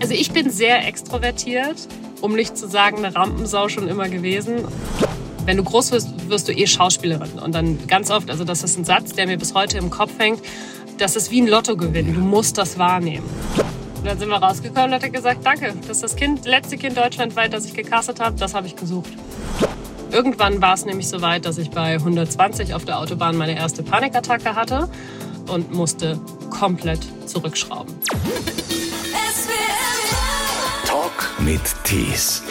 Also ich bin sehr extrovertiert, um nicht zu sagen eine Rampensau schon immer gewesen. Wenn du groß wirst, wirst du eh Schauspielerin. Und dann ganz oft, also das ist ein Satz, der mir bis heute im Kopf hängt, das ist wie ein Lottogewinn. Du musst das wahrnehmen. Und dann sind wir rausgekommen und hat er gesagt, danke, das ist das kind, letzte Kind deutschlandweit, das ich gecastet habe, das habe ich gesucht. Irgendwann war es nämlich so weit, dass ich bei 120 auf der Autobahn meine erste Panikattacke hatte und musste komplett zurückschrauben. Mit Tees.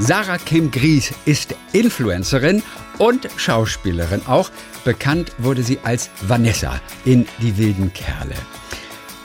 Sarah Kim Gries ist Influencerin und Schauspielerin. Auch bekannt wurde sie als Vanessa in Die wilden Kerle.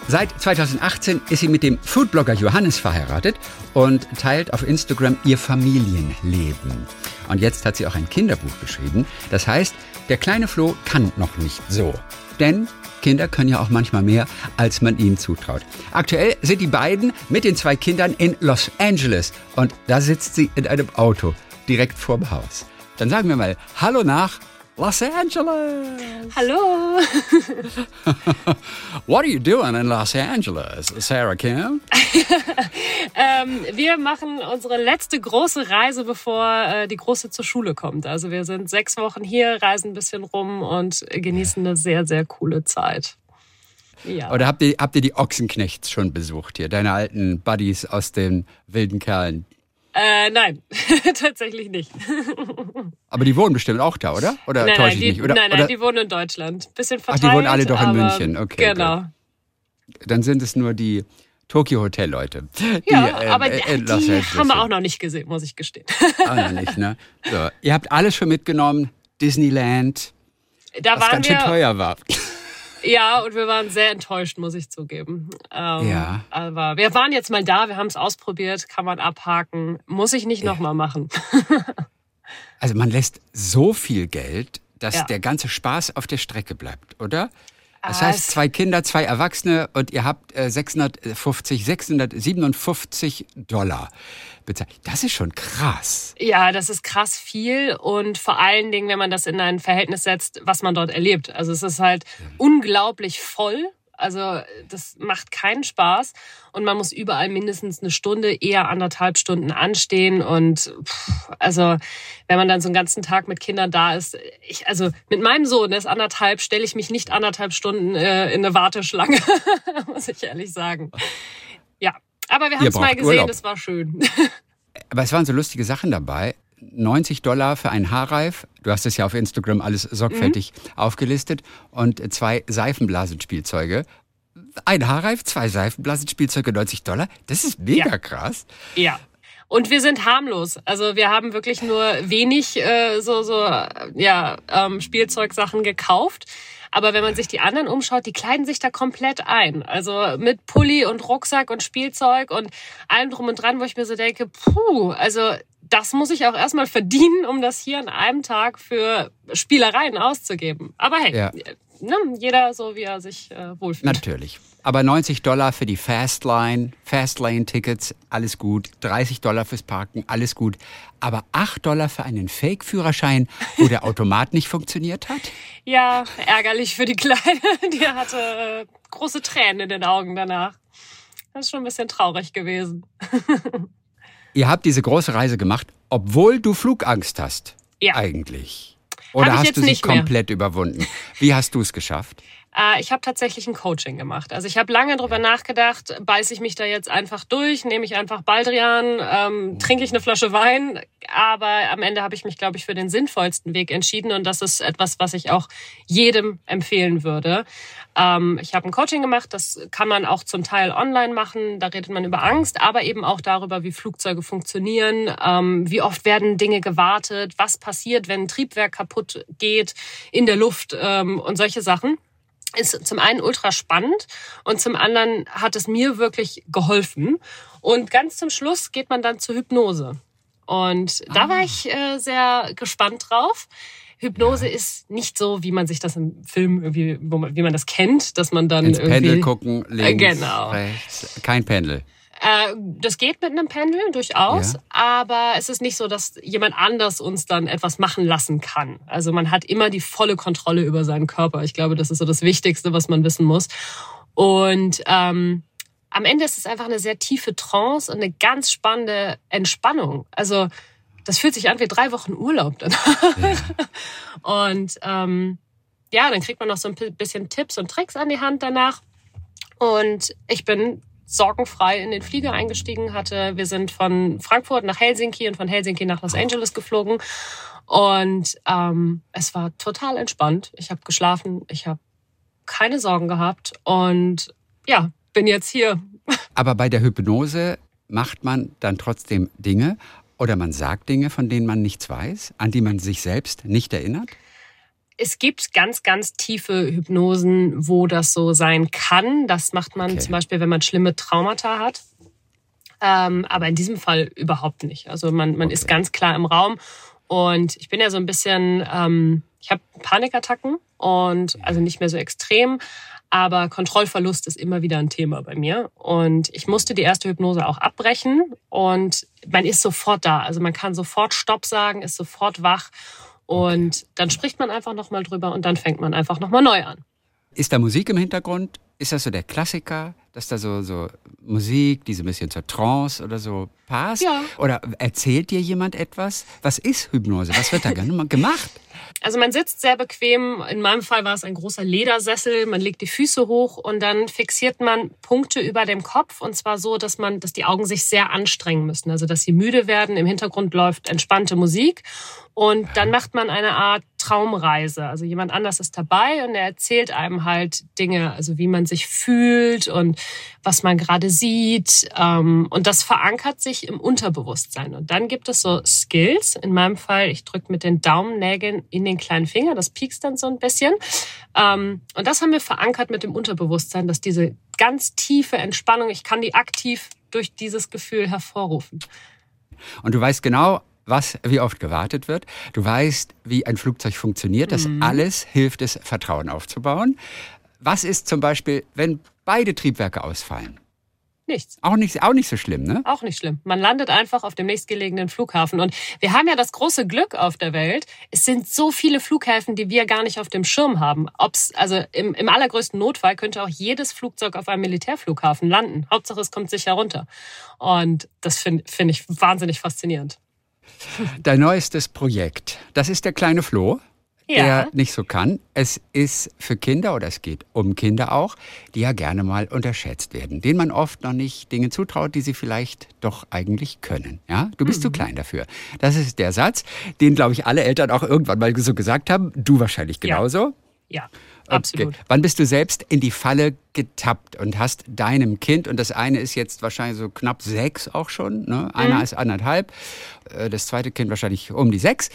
Seit 2018 ist sie mit dem Foodblogger Johannes verheiratet und teilt auf Instagram ihr Familienleben. Und jetzt hat sie auch ein Kinderbuch geschrieben. Das heißt, der kleine Flo kann noch nicht so. Denn Kinder können ja auch manchmal mehr, als man ihnen zutraut. Aktuell sind die beiden mit den zwei Kindern in Los Angeles und da sitzt sie in einem Auto direkt vorm Haus. Dann sagen wir mal Hallo nach Los Angeles. Hallo. What are you doing in Los Angeles, Sarah Kim? ähm, wir machen unsere letzte große Reise, bevor äh, die große zur Schule kommt. Also wir sind sechs Wochen hier, reisen ein bisschen rum und genießen eine sehr, sehr coole Zeit. Ja. Oder habt ihr, habt ihr die Ochsenknechts schon besucht hier, deine alten Buddies aus den wilden Kerlen? Äh, nein, tatsächlich nicht. aber die wohnen bestimmt auch da, oder? Oder nein, täusche nein, ich die, nicht? Oder, nein, nein, oder? die wohnen in Deutschland. Bisschen verteilt. Ach, die wohnen alle doch in München, okay. Genau. Gut. Dann sind es nur die Tokyo Hotel Leute. Ja, äh, aber äh, die haben wir auch noch nicht gesehen, muss ich gestehen. Auch noch nicht, ne? So, ihr habt alles schon mitgenommen. Disneyland. Da was ganz schön teuer war. Ja, und wir waren sehr enttäuscht, muss ich zugeben. Ähm, ja. Aber wir waren jetzt mal da, wir haben es ausprobiert, kann man abhaken. Muss ich nicht ja. nochmal machen. also man lässt so viel Geld, dass ja. der ganze Spaß auf der Strecke bleibt, oder? Das ah, heißt, zwei Kinder, zwei Erwachsene und ihr habt 650, 657 Dollar bezahlt. Das ist schon krass. Ja, das ist krass viel und vor allen Dingen, wenn man das in ein Verhältnis setzt, was man dort erlebt. Also es ist halt unglaublich voll also das macht keinen Spaß und man muss überall mindestens eine Stunde, eher anderthalb Stunden anstehen und pff, also wenn man dann so einen ganzen Tag mit Kindern da ist, ich also mit meinem Sohn, der ist anderthalb, stelle ich mich nicht anderthalb Stunden äh, in eine Warteschlange, muss ich ehrlich sagen. Ja, aber wir haben es mal gesehen, Urlaub. das war schön. Aber es waren so lustige Sachen dabei. 90 Dollar für einen Haarreif. Du hast es ja auf Instagram alles sorgfältig mhm. aufgelistet. Und zwei Seifenblasenspielzeuge. Ein Haarreif, zwei Seifenblasenspielzeuge, 90 Dollar. Das ist mega ja. krass. Ja. Und wir sind harmlos. Also wir haben wirklich nur wenig äh, so, so ja, ähm, Spielzeugsachen gekauft. Aber wenn man sich die anderen umschaut, die kleiden sich da komplett ein. Also mit Pulli und Rucksack und Spielzeug und allem drum und dran, wo ich mir so denke, puh, also das muss ich auch erstmal verdienen, um das hier an einem Tag für Spielereien auszugeben. Aber hey, ja. ne, jeder so, wie er sich äh, wohlfühlt. Natürlich. Aber 90 Dollar für die Fastlane, Fastlane-Tickets, alles gut. 30 Dollar fürs Parken, alles gut. Aber 8 Dollar für einen Fake-Führerschein, wo der Automat nicht funktioniert hat? Ja, ärgerlich für die Kleine. Die hatte äh, große Tränen in den Augen danach. Das ist schon ein bisschen traurig gewesen. Ihr habt diese große Reise gemacht, obwohl du Flugangst hast. Ja. Eigentlich. Oder hast du sie komplett überwunden? Wie hast du es geschafft? Äh, ich habe tatsächlich ein Coaching gemacht. Also ich habe lange drüber nachgedacht, beiße ich mich da jetzt einfach durch, nehme ich einfach Baldrian, ähm, trinke ich eine Flasche Wein. Aber am Ende habe ich mich, glaube ich, für den sinnvollsten Weg entschieden. Und das ist etwas, was ich auch jedem empfehlen würde. Ähm, ich habe ein Coaching gemacht, das kann man auch zum Teil online machen. Da redet man über Angst, aber eben auch darüber, wie Flugzeuge funktionieren, ähm, wie oft werden Dinge gewartet, was passiert, wenn ein Triebwerk kaputt geht in der Luft ähm, und solche Sachen ist zum einen ultra spannend und zum anderen hat es mir wirklich geholfen. Und ganz zum Schluss geht man dann zur Hypnose. Und ah. da war ich äh, sehr gespannt drauf. Hypnose ja. ist nicht so, wie man sich das im Film irgendwie, wie man das kennt, dass man dann ins irgendwie Pendel gucken, links, äh, genau. rechts, kein Pendel. Äh, das geht mit einem Pendel durchaus, ja. aber es ist nicht so, dass jemand anders uns dann etwas machen lassen kann. Also man hat immer die volle Kontrolle über seinen Körper. Ich glaube, das ist so das Wichtigste, was man wissen muss. Und ähm, am Ende ist es einfach eine sehr tiefe Trance und eine ganz spannende Entspannung. Also das fühlt sich an wie drei Wochen Urlaub dann. Ja. und ähm, ja, dann kriegt man noch so ein bisschen Tipps und Tricks an die Hand danach. Und ich bin sorgenfrei in den Flieger eingestiegen hatte. Wir sind von Frankfurt nach Helsinki und von Helsinki nach Los Angeles geflogen. Und ähm, es war total entspannt. Ich habe geschlafen, ich habe keine Sorgen gehabt und ja, bin jetzt hier. Aber bei der Hypnose macht man dann trotzdem Dinge oder man sagt Dinge, von denen man nichts weiß, an die man sich selbst nicht erinnert? Es gibt ganz, ganz tiefe Hypnosen, wo das so sein kann. Das macht man okay. zum Beispiel, wenn man schlimme Traumata hat. Ähm, aber in diesem Fall überhaupt nicht. Also man, man okay. ist ganz klar im Raum. Und ich bin ja so ein bisschen, ähm, ich habe Panikattacken und also nicht mehr so extrem, aber Kontrollverlust ist immer wieder ein Thema bei mir. Und ich musste die erste Hypnose auch abbrechen und man ist sofort da. Also man kann sofort Stopp sagen, ist sofort wach und dann spricht man einfach nochmal drüber und dann fängt man einfach nochmal neu an. Ist da Musik im Hintergrund? Ist das so der Klassiker, dass da so, so Musik, die so ein bisschen zur Trance oder so passt? Ja. Oder erzählt dir jemand etwas? Was ist Hypnose? Was wird da gemacht? Also man sitzt sehr bequem. In meinem Fall war es ein großer Ledersessel. Man legt die Füße hoch und dann fixiert man Punkte über dem Kopf und zwar so, dass man, dass die Augen sich sehr anstrengen müssen. Also dass sie müde werden. Im Hintergrund läuft entspannte Musik und dann macht man eine Art Traumreise. Also jemand anders ist dabei und er erzählt einem halt Dinge, also wie man sich fühlt und was man gerade sieht. Ähm, und das verankert sich im Unterbewusstsein. Und dann gibt es so Skills. In meinem Fall, ich drücke mit den Daumennägeln in den kleinen Finger. Das piekst dann so ein bisschen. Ähm, und das haben wir verankert mit dem Unterbewusstsein, dass diese ganz tiefe Entspannung, ich kann die aktiv durch dieses Gefühl hervorrufen. Und du weißt genau, was wie oft gewartet wird. Du weißt, wie ein Flugzeug funktioniert. Das mhm. alles hilft es, Vertrauen aufzubauen. Was ist zum Beispiel, wenn beide Triebwerke ausfallen? Nichts. Auch nicht, auch nicht so schlimm, ne? Auch nicht schlimm. Man landet einfach auf dem nächstgelegenen Flughafen. Und wir haben ja das große Glück auf der Welt. Es sind so viele Flughäfen, die wir gar nicht auf dem Schirm haben. Ob's, also im, im allergrößten Notfall könnte auch jedes Flugzeug auf einem Militärflughafen landen. Hauptsache, es kommt sicher runter. Und das finde find ich wahnsinnig faszinierend. Dein neuestes Projekt, das ist der kleine Flo, ja. der nicht so kann. Es ist für Kinder oder es geht um Kinder auch, die ja gerne mal unterschätzt werden, denen man oft noch nicht Dinge zutraut, die sie vielleicht doch eigentlich können. Ja, du bist mhm. zu klein dafür. Das ist der Satz, den glaube ich alle Eltern auch irgendwann mal so gesagt haben. Du wahrscheinlich genauso. ja. ja. Absolut. Okay. Wann bist du selbst in die Falle getappt und hast deinem Kind, und das eine ist jetzt wahrscheinlich so knapp sechs auch schon, ne? einer mhm. ist anderthalb, äh, das zweite Kind wahrscheinlich um die sechs.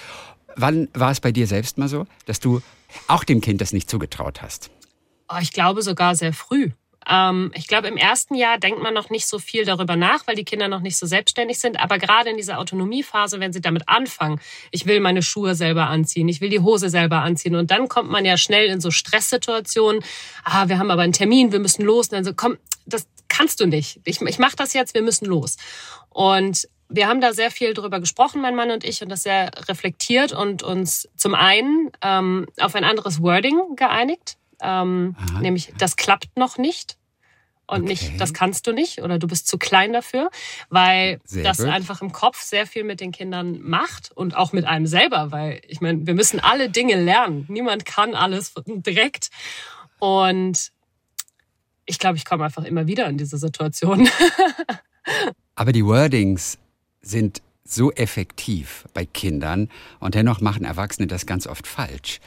Wann war es bei dir selbst mal so, dass du auch dem Kind das nicht zugetraut hast? Oh, ich glaube sogar sehr früh. Ähm, ich glaube, im ersten Jahr denkt man noch nicht so viel darüber nach, weil die Kinder noch nicht so selbstständig sind. Aber gerade in dieser Autonomiephase, wenn sie damit anfangen, ich will meine Schuhe selber anziehen, ich will die Hose selber anziehen. Und dann kommt man ja schnell in so Stresssituationen. Ah, wir haben aber einen Termin, wir müssen los. Und dann so, komm, das kannst du nicht. Ich, ich mache das jetzt, wir müssen los. Und wir haben da sehr viel drüber gesprochen, mein Mann und ich, und das sehr reflektiert und uns zum einen ähm, auf ein anderes Wording geeinigt. Ähm, nämlich, das klappt noch nicht und okay. nicht, das kannst du nicht oder du bist zu klein dafür, weil sehr das gut. einfach im Kopf sehr viel mit den Kindern macht und auch mit einem selber, weil ich meine, wir müssen alle Dinge lernen. Niemand kann alles direkt. Und ich glaube, ich komme einfach immer wieder in diese Situation. Aber die Wordings sind so effektiv bei Kindern und dennoch machen Erwachsene das ganz oft falsch.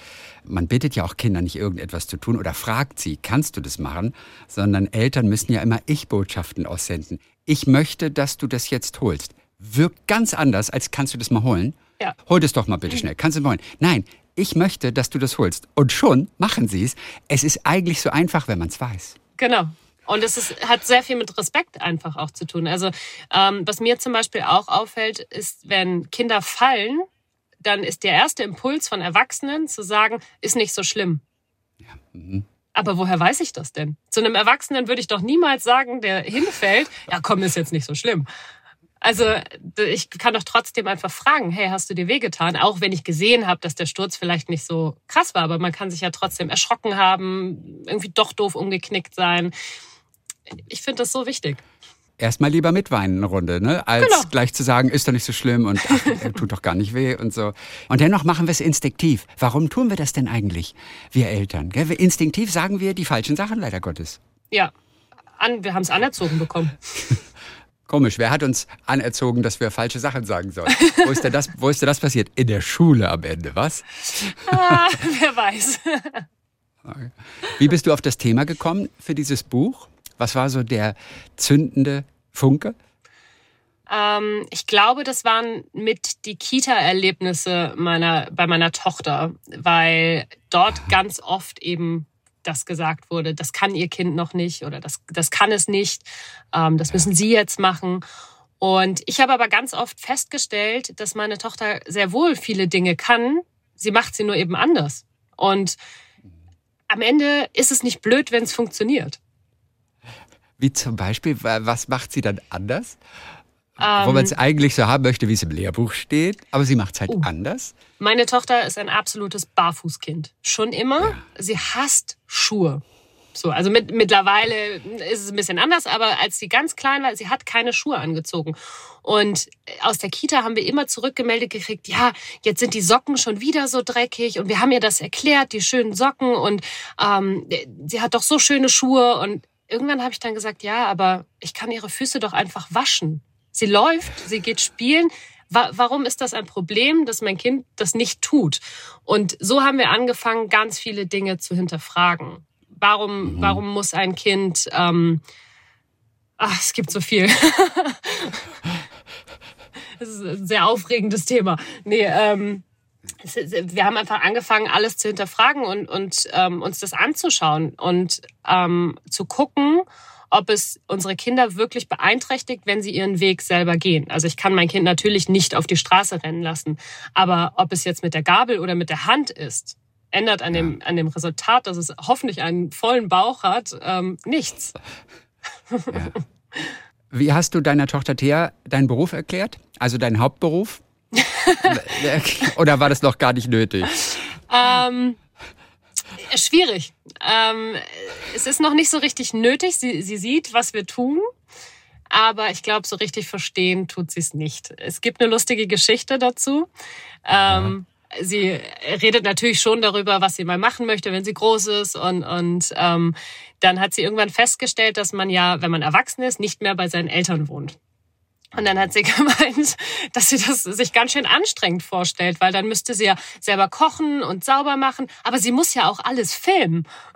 Man bittet ja auch Kinder nicht irgendetwas zu tun oder fragt sie, kannst du das machen, sondern Eltern müssen ja immer Ich-Botschaften aussenden. Ich möchte, dass du das jetzt holst. Wirkt ganz anders, als kannst du das mal holen. Ja. Hol das doch mal bitte schnell. Kannst du mal holen? Nein, ich möchte, dass du das holst. Und schon machen sie es. Es ist eigentlich so einfach, wenn man es weiß. Genau. Und es ist, hat sehr viel mit Respekt einfach auch zu tun. Also ähm, was mir zum Beispiel auch auffällt, ist, wenn Kinder fallen, dann ist der erste Impuls von Erwachsenen zu sagen, ist nicht so schlimm. Ja. Mhm. Aber woher weiß ich das denn? Zu einem Erwachsenen würde ich doch niemals sagen, der hinfällt, ja komm, ist jetzt nicht so schlimm. Also ich kann doch trotzdem einfach fragen, hey, hast du dir wehgetan? Auch wenn ich gesehen habe, dass der Sturz vielleicht nicht so krass war, aber man kann sich ja trotzdem erschrocken haben, irgendwie doch doof umgeknickt sein ich finde das so wichtig. Erstmal lieber mitweinen eine Runde, ne? als Genau. gleich zu sagen, ist doch nicht so schlimm und ach, tut doch gar nicht weh und so. Und dennoch machen wir es instinktiv. Warum tun wir das denn eigentlich, wir Eltern? Gell? Instinktiv sagen wir die falschen Sachen, leider Gottes. Ja, an, wir haben es anerzogen bekommen. Komisch, wer hat uns anerzogen, dass wir falsche Sachen sagen sollen? Wo ist denn das, wo ist denn das passiert? In der Schule am Ende, was? ah, wer weiß. Wie bist du auf das Thema gekommen für dieses Buch? Was war so der zündende Funke? Ähm, ich glaube, das waren mit die Kita-Erlebnisse meiner, bei meiner Tochter, weil dort ganz oft eben das gesagt wurde, das kann ihr Kind noch nicht oder das, das kann es nicht, ähm, das müssen Sie jetzt machen. Und ich habe aber ganz oft festgestellt, dass meine Tochter sehr wohl viele Dinge kann, sie macht sie nur eben anders. Und am Ende ist es nicht blöd, wenn es funktioniert. Wie zum Beispiel, wa- was macht sie dann anders? Wo Ähm, man es eigentlich so haben möchte, wie es im Lehrbuch steht, aber sie macht es halt Oh. anders. Meine Tochter ist ein absolutes Barfußkind. Schon immer. Sie hasst Schuhe. So, also mit, mittlerweile ist es ein bisschen anders, aber als sie ganz klein war, sie hat keine Schuhe angezogen. Und aus der Kita haben wir immer zurückgemeldet gekriegt, ja, jetzt sind die Socken schon wieder so dreckig und wir haben ihr das erklärt, die schönen Socken und ähm, sie hat doch so schöne Schuhe und irgendwann habe ich dann gesagt, ja, aber ich kann ihre Füße doch einfach waschen. Sie läuft, sie geht spielen. Wa warum ist das ein Problem, dass mein Kind das nicht tut? Und so haben wir angefangen, ganz viele Dinge zu hinterfragen. Warum, warum muss ein Kind, ähm, ach, es gibt so viel. das ist ein sehr aufregendes Thema. Nee, ähm, wir haben einfach angefangen, alles zu hinterfragen und, und ähm, uns das anzuschauen und ähm, zu gucken, ob es unsere Kinder wirklich beeinträchtigt, wenn sie ihren Weg selber gehen. Also ich kann mein Kind natürlich nicht auf die Straße rennen lassen, aber ob es jetzt mit der Gabel oder mit der Hand ist, ändert an dem, an dem Resultat, dass es hoffentlich einen vollen Bauch hat, ähm, nichts. Wie hast du deiner Tochter Thea deinen Beruf erklärt? Also deinen Hauptberuf? Oder war das noch gar nicht nötig? Ähm, schwierig. Ähm, es ist noch nicht so richtig nötig. Sie, sie sieht, was wir tun. Aber ich glaube, so richtig verstehen tut sie es nicht. Es gibt eine lustige Geschichte dazu. Ähm, sie redet natürlich schon darüber, was sie mal machen möchte, wenn sie groß ist. Und, und ähm, dann hat sie irgendwann festgestellt, dass man ja, wenn man erwachsen ist, nicht mehr bei seinen Eltern wohnt. Und dann hat sie gemeint, dass sie das sich ganz schön anstrengend vorstellt, weil dann müsste sie ja selber kochen und sauber machen, aber sie muss ja auch alles filmen.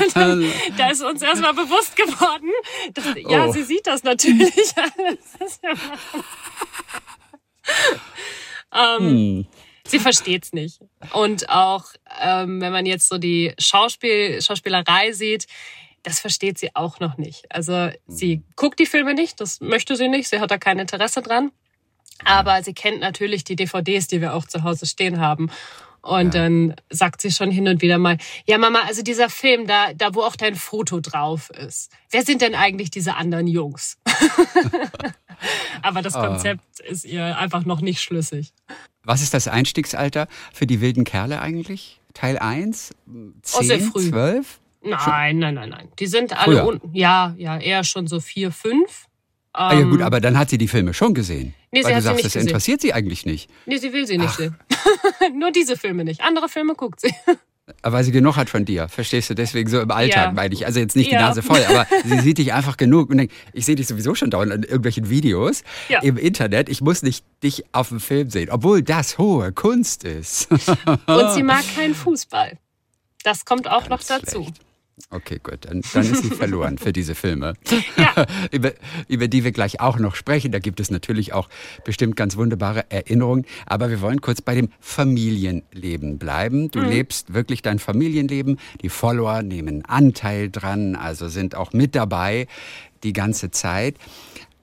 und dann, da ist uns erstmal bewusst geworden, dass, ja, Oh. sie sieht das natürlich alles. ähm, Sie versteht's nicht. Und auch, ähm, wenn man jetzt so die Schauspiel, Schauspielerei sieht, das versteht sie auch noch nicht. Also sie guckt die Filme nicht, das möchte sie nicht, sie hat da kein Interesse dran. Aber sie kennt natürlich die DVDs, die wir auch zu Hause stehen haben. Und dann sagt sie schon hin und wieder mal, ja Mama, also dieser Film, da, da wo auch dein Foto drauf ist, wer sind denn eigentlich diese anderen Jungs? Aber das Konzept ist ihr einfach noch nicht schlüssig. Was ist das Einstiegsalter für die wilden Kerle eigentlich? Teil 1? 10, Oh, sehr früh. 12? Nein, nein, nein, nein. Die sind alle Früher. unten. Ja, ja, eher schon so vier, fünf. Ah ja Ähm, gut, aber dann hat sie die Filme schon gesehen. Nee, sie weil du hat sie sagst, nicht das gesehen. interessiert sie eigentlich nicht. Nee, sie will sie nicht sehen. Nur diese Filme nicht. Andere Filme guckt sie. Aber weil sie genug hat von dir, verstehst du? Deswegen so im Alltag Ja. meine ich. Also jetzt nicht die Ja. Nase voll, aber sie sieht dich einfach genug und denkt, ich sehe dich sowieso schon dauernd in irgendwelchen Videos Ja. im Internet. Ich muss nicht dich auf dem Film sehen, obwohl das hohe Kunst ist. Und sie mag keinen Fußball. Das kommt auch noch dazu. schlecht. Okay, gut, dann, dann ist sie verloren für diese Filme, Ja. über, über die wir gleich auch noch sprechen. Da gibt es natürlich auch bestimmt ganz wunderbare Erinnerungen. Aber wir wollen kurz bei dem Familienleben bleiben. Du lebst wirklich dein Familienleben. Die Follower nehmen Anteil dran, also sind auch mit dabei die ganze Zeit.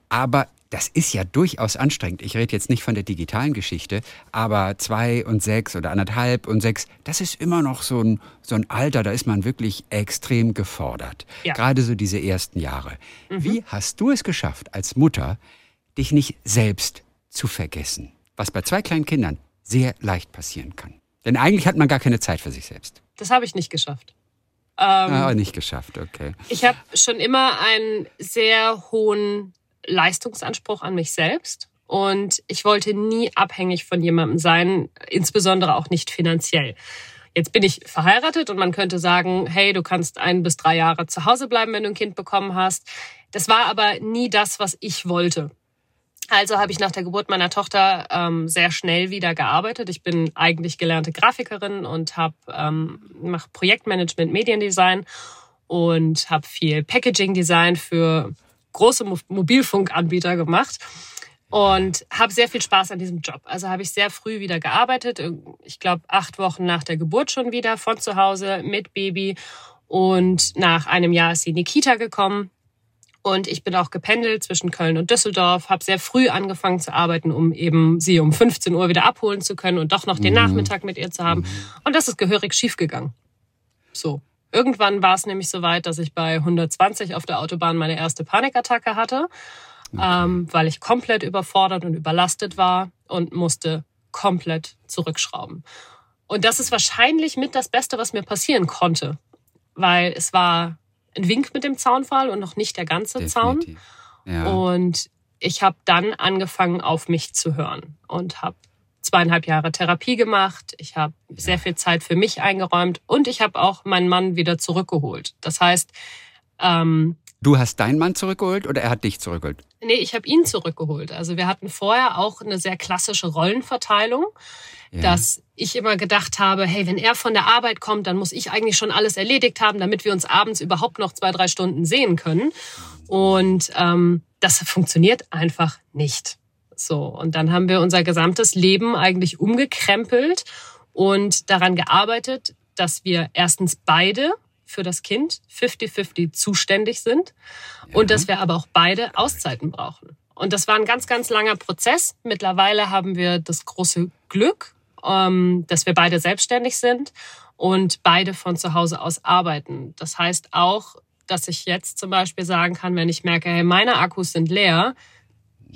Aber das ist ja durchaus anstrengend. Ich rede jetzt nicht von der digitalen Geschichte, aber zwei und sechs oder anderthalb und sechs, das ist immer noch so ein, so ein Alter, da ist man wirklich extrem gefordert. Ja. Gerade so diese ersten Jahre. Wie hast du es geschafft, als Mutter, dich nicht selbst zu vergessen? Was bei zwei kleinen Kindern sehr leicht passieren kann. Denn eigentlich hat man gar keine Zeit für sich selbst. Das habe ich nicht geschafft. Ähm, ah, nicht geschafft, okay. Ich habe schon immer einen sehr hohen Leistungsanspruch an mich selbst und ich wollte nie abhängig von jemandem sein, insbesondere auch nicht finanziell. Jetzt bin ich verheiratet und man könnte sagen, hey, du kannst ein bis drei Jahre zu Hause bleiben, wenn du ein Kind bekommen hast. Das war aber nie das, was ich wollte. Also habe ich nach der Geburt meiner Tochter ähm, sehr schnell wieder gearbeitet. Ich bin eigentlich gelernte Grafikerin und habe ähm, mache Projektmanagement, Mediendesign und habe viel Packaging Design für große Mobilfunkanbieter gemacht und habe sehr viel Spaß an diesem Job. Also habe ich sehr früh wieder gearbeitet. Ich glaube acht Wochen nach der Geburt schon wieder von zu Hause mit Baby und nach einem Jahr ist sie in die Kita gekommen und ich bin auch gependelt zwischen Köln und Düsseldorf, habe sehr früh angefangen zu arbeiten, um eben sie um 15 Uhr wieder abholen zu können und doch noch den mhm. Nachmittag mit ihr zu haben. Mhm. Und das ist gehörig schiefgegangen. So. Irgendwann war es nämlich so weit, dass ich bei 120 auf der Autobahn meine erste Panikattacke hatte, okay. ähm, weil ich komplett überfordert und überlastet war und musste komplett zurückschrauben. Und das ist wahrscheinlich mit das Beste, was mir passieren konnte, weil es war ein Wink mit dem Zaunfall und noch nicht der ganze Definitiv. Zaun. Ja. Und ich habe dann angefangen, auf mich zu hören und habe zweieinhalb Jahre Therapie gemacht. Ich habe sehr viel Zeit für mich eingeräumt und ich habe auch meinen Mann wieder zurückgeholt. Das heißt, ähm, Du hast deinen Mann zurückgeholt oder er hat dich zurückgeholt? Nee, ich habe ihn zurückgeholt. Also wir hatten vorher auch eine sehr klassische Rollenverteilung ja. dass ich immer gedacht habe, hey, wenn er von der Arbeit kommt, dann muss ich eigentlich schon alles erledigt haben, damit wir uns abends überhaupt noch zwei, drei Stunden sehen können. Und ähm, das funktioniert einfach nicht. So, und dann haben wir unser gesamtes Leben eigentlich umgekrempelt und daran gearbeitet, dass wir erstens beide für das Kind 50-50 zuständig sind ja. und dass wir aber auch beide Auszeiten brauchen. Und das war ein ganz, ganz langer Prozess. Mittlerweile haben wir das große Glück, ähm, dass wir beide selbstständig sind und beide von zu Hause aus arbeiten. Das heißt auch, dass ich jetzt zum Beispiel sagen kann, wenn ich merke, hey, meine Akkus sind leer,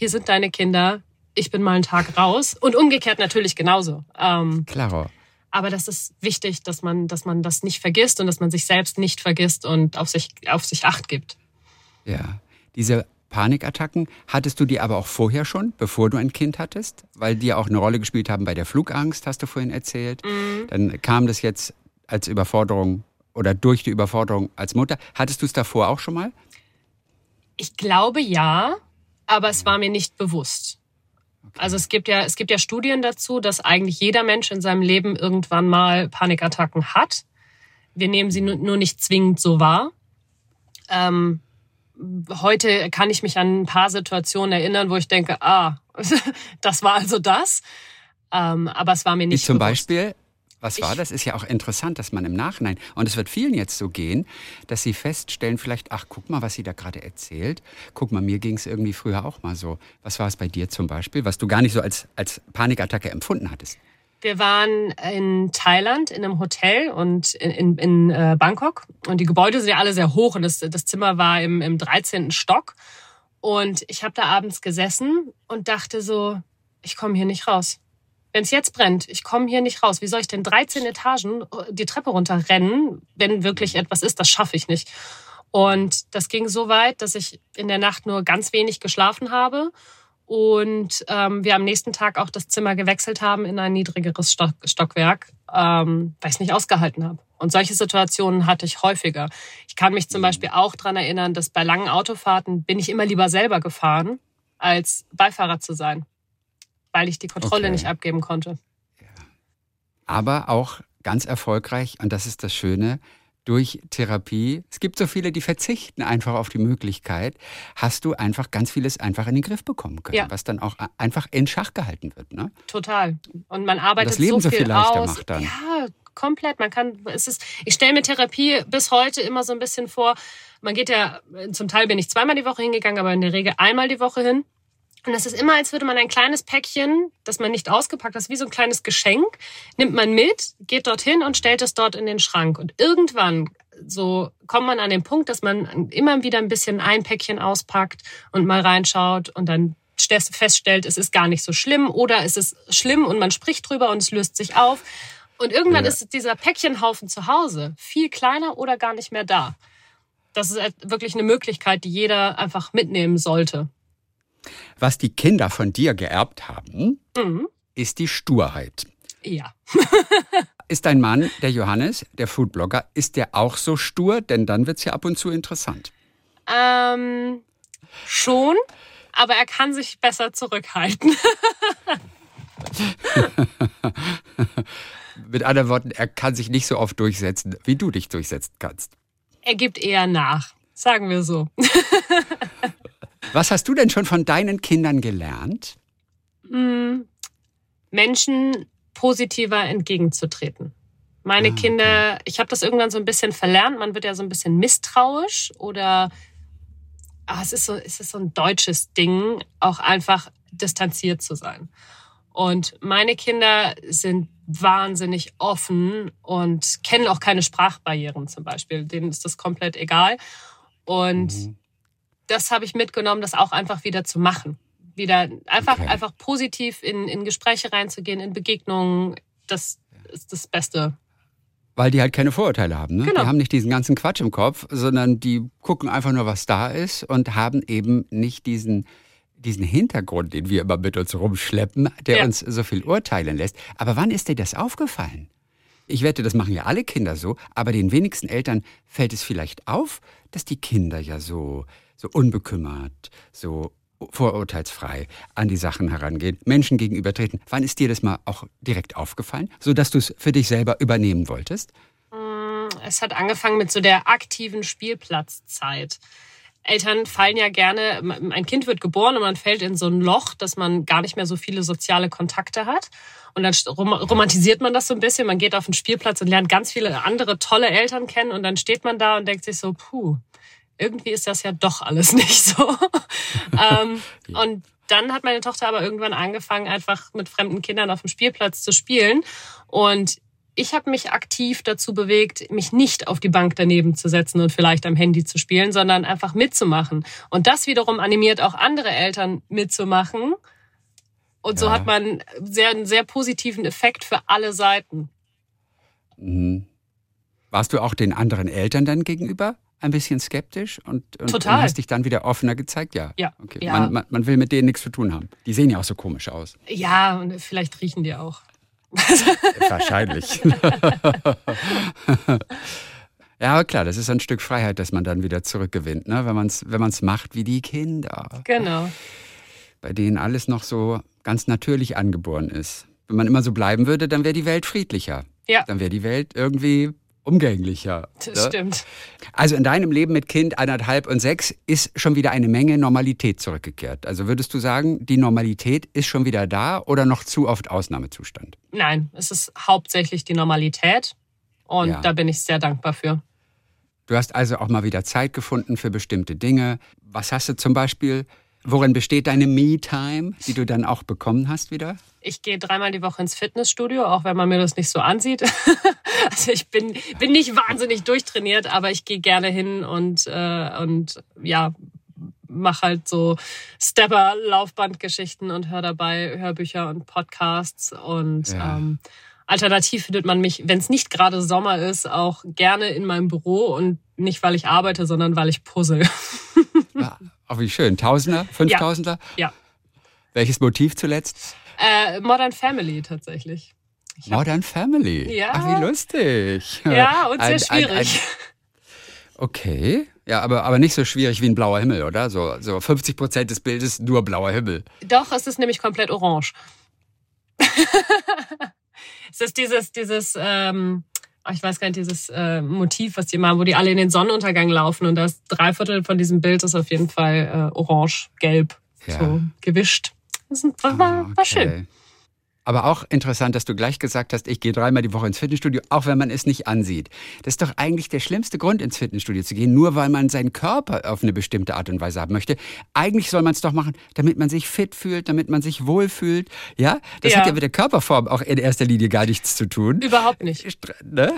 hier sind deine Kinder, ich bin mal einen Tag raus und umgekehrt natürlich genauso. Ähm, Klaro. Aber das ist wichtig, dass man, dass man das nicht vergisst und dass man sich selbst nicht vergisst und auf sich, auf sich Acht gibt. Ja, diese Panikattacken. Hattest du die aber auch vorher schon, bevor du ein Kind hattest? Weil die auch eine Rolle gespielt haben bei der Flugangst, hast du vorhin erzählt. Mhm. Dann kam das jetzt als Überforderung oder durch die Überforderung als Mutter. Hattest du es davor auch schon mal? Ich glaube ja, aber es war mir nicht bewusst. Okay. Also es gibt ja, es gibt ja Studien dazu, dass eigentlich jeder Mensch in seinem Leben irgendwann mal Panikattacken hat. Wir nehmen sie nur nicht zwingend so wahr. Ähm, heute kann ich mich an ein paar Situationen erinnern, wo ich denke, ah, das war also das. Ähm, aber es war mir nicht. Wie zum bewusst. Beispiel, was war das? Ist ja auch interessant, dass man im Nachhinein, und es wird vielen jetzt so gehen, dass sie feststellen, vielleicht, ach, guck mal, was sie da gerade erzählt. Guck mal, mir ging es irgendwie früher auch mal so. Was war es bei dir zum Beispiel, was du gar nicht so als, als Panikattacke empfunden hattest? Wir waren in Thailand in einem Hotel und in, in, in äh, Bangkok. Und die Gebäude sind ja alle sehr hoch und das, das Zimmer war im, im 13. Stock. Und ich habe da abends gesessen und dachte so, ich komme hier nicht raus. Wenn es jetzt brennt, ich komme hier nicht raus. Wie soll ich denn 13 Etagen äh, die Treppe runterrennen, wenn wirklich etwas ist? Das schaffe ich nicht. Und das ging so weit, dass ich in der Nacht nur ganz wenig geschlafen habe und ähm, wir am nächsten Tag auch das Zimmer gewechselt haben in ein niedrigeres Stock Stockwerk, ähm, weil ich es nicht ausgehalten habe. Und solche Situationen hatte ich häufiger. Ich kann mich zum mhm. Beispiel auch dran erinnern, dass bei langen Autofahrten bin ich immer lieber selber gefahren, als Beifahrer zu sein, weil ich die Kontrolle okay. nicht abgeben konnte. Aber auch ganz erfolgreich, und das ist das Schöne, durch Therapie, es gibt so viele, die verzichten einfach auf die Möglichkeit, hast du einfach ganz vieles einfach in den Griff bekommen können, ja. was dann auch einfach in Schach gehalten wird. Ne? Total. Und man arbeitet und das Leben so viel, viel leichter aus. macht dann. Ja, komplett. Man kann, es ist, ich stelle mir Therapie bis heute immer so ein bisschen vor. Man geht ja, zum Teil bin ich zweimal die Woche hingegangen, aber in der Regel einmal die Woche hin. Und das ist immer, als würde man ein kleines Päckchen, das man nicht ausgepackt hat, wie so ein kleines Geschenk, nimmt man mit, geht dorthin und stellt es dort in den Schrank. Und irgendwann so kommt man an den Punkt, dass man immer wieder ein bisschen ein Päckchen auspackt und mal reinschaut und dann feststellt, es ist gar nicht so schlimm oder es ist schlimm und man spricht drüber und es löst sich auf. Und irgendwann Ja. ist dieser Päckchenhaufen zu Hause viel kleiner oder gar nicht mehr da. Das ist et- wirklich eine Möglichkeit, die jeder einfach mitnehmen sollte. Was die Kinder von dir geerbt haben, Mhm. ist die Sturheit. Ja. Ist dein Mann, der Johannes, der Foodblogger, ist der auch so stur? Denn dann wird's ja ab und zu interessant. Ähm, schon, aber er kann sich besser zurückhalten. Mit anderen Worten, er kann sich nicht so oft durchsetzen, wie du dich durchsetzen kannst. Er gibt eher nach, sagen wir so. Was hast du denn schon von deinen Kindern gelernt? Menschen positiver entgegenzutreten. Meine Kinder, ich habe das irgendwann so ein bisschen verlernt. Man wird ja so ein bisschen misstrauisch oder ah, es ist so, es ist so ein deutsches Ding, auch einfach distanziert zu sein. Und meine Kinder sind wahnsinnig offen und kennen auch keine Sprachbarrieren zum Beispiel. Denen ist das komplett egal. Und das habe ich mitgenommen, das auch einfach wieder zu machen. Wieder einfach, Okay. einfach positiv in, in Gespräche reinzugehen, in Begegnungen. Das ist das Beste. Weil die halt keine Vorurteile haben. Ne? Genau. Die haben nicht diesen ganzen Quatsch im Kopf, sondern die gucken einfach nur, was da ist und haben eben nicht diesen, diesen Hintergrund, den wir immer mit uns rumschleppen, der Ja. uns so viel urteilen lässt. Aber wann ist dir das aufgefallen? Ich wette, das machen ja alle Kinder so, aber den wenigsten Eltern fällt es vielleicht auf, dass die Kinder ja so, so unbekümmert, so vorurteilsfrei an die Sachen herangehen, Menschen gegenübertreten. Wann ist dir das mal auch direkt aufgefallen, sodass du es für dich selber übernehmen wolltest? Es hat angefangen mit so der aktiven Spielplatzzeit. Eltern fallen ja gerne, ein Kind wird geboren und man fällt in so ein Loch, dass man gar nicht mehr so viele soziale Kontakte hat. Und dann rom- romantisiert man das so ein bisschen. Man geht auf den Spielplatz und lernt ganz viele andere tolle Eltern kennen und dann steht man da und denkt sich so, puh, irgendwie ist das ja doch alles nicht so. ähm, und dann hat meine Tochter aber irgendwann angefangen, einfach mit fremden Kindern auf dem Spielplatz zu spielen. Und ich habe mich aktiv dazu bewegt, mich nicht auf die Bank daneben zu setzen und vielleicht am Handy zu spielen, sondern einfach mitzumachen. Und das wiederum animiert auch andere Eltern mitzumachen. Und so Ja. hat man sehr, einen sehr positiven Effekt für alle Seiten. Mhm. Warst du auch den anderen Eltern dann gegenüber ein bisschen skeptisch und, und, Total. und hast dich dann wieder offener gezeigt? Ja. Ja. Okay. Ja. Man, man, man will mit denen nichts zu tun haben. Die sehen ja auch so komisch aus. Ja, und vielleicht riechen die auch. Wahrscheinlich. ja, aber klar, das ist ein Stück Freiheit, das man dann wieder zurückgewinnt, ne? wenn man es wenn man's macht wie die Kinder, Genau. bei denen alles noch so ganz natürlich angeboren ist. Wenn man immer so bleiben würde, dann wäre die Welt friedlicher. Ja. Dann wäre die Welt irgendwie umgänglicher. Das ne? stimmt. Also in deinem Leben mit Kind eineinhalb und sechs ist schon wieder eine Menge Normalität zurückgekehrt. Also würdest du sagen, die Normalität ist schon wieder da oder noch zu oft Ausnahmezustand? Nein, es ist hauptsächlich die Normalität. Und Ja. da bin ich sehr dankbar für. Du hast also auch mal wieder Zeit gefunden für bestimmte Dinge. Was hast du zum Beispiel? Worin besteht deine Me-Time, die du dann auch bekommen hast wieder? Ich gehe dreimal die Woche ins Fitnessstudio, auch wenn man mir das nicht so ansieht. also ich bin, bin nicht wahnsinnig durchtrainiert, aber ich gehe gerne hin und, äh, und ja, mache halt so Stepper-Laufbandgeschichten und höre dabei Hörbücher und Podcasts. Und Ja. ähm, alternativ findet man mich, wenn es nicht gerade Sommer ist, auch gerne in meinem Büro und nicht, weil ich arbeite, sondern weil ich puzzle. Ja, auch wie schön. Tausender? Fünftausender? ja. Welches Motiv zuletzt? Äh, Modern Family tatsächlich. Ich hab- Modern Family. Ja. Ach, wie lustig. Ja, und sehr Ein- ein- schwierig. ein- Okay. Ja, aber, aber nicht so schwierig wie ein blauer Himmel, oder? So, so 50 Prozent des Bildes nur blauer Himmel. Doch, es ist nämlich komplett orange. es ist dieses, dieses, ähm, ach, ich weiß gar nicht, dieses äh, Motiv, was die machen, wo die alle in den Sonnenuntergang laufen und das Dreiviertel von diesem Bild ist auf jeden Fall äh, orange, gelb, Ja. so gewischt. Das war, war, war schön. Ah. Aber auch interessant, dass du gleich gesagt hast, ich gehe dreimal die Woche ins Fitnessstudio, auch wenn man es nicht ansieht. Das ist doch eigentlich der schlimmste Grund, ins Fitnessstudio zu gehen, nur weil man seinen Körper auf eine bestimmte Art und Weise haben möchte. Eigentlich soll man es doch machen, damit man sich fit fühlt, damit man sich wohlfühlt. Ja, das Ja. hat ja mit der Körperform auch in erster Linie gar nichts zu tun. Überhaupt nicht. Ne?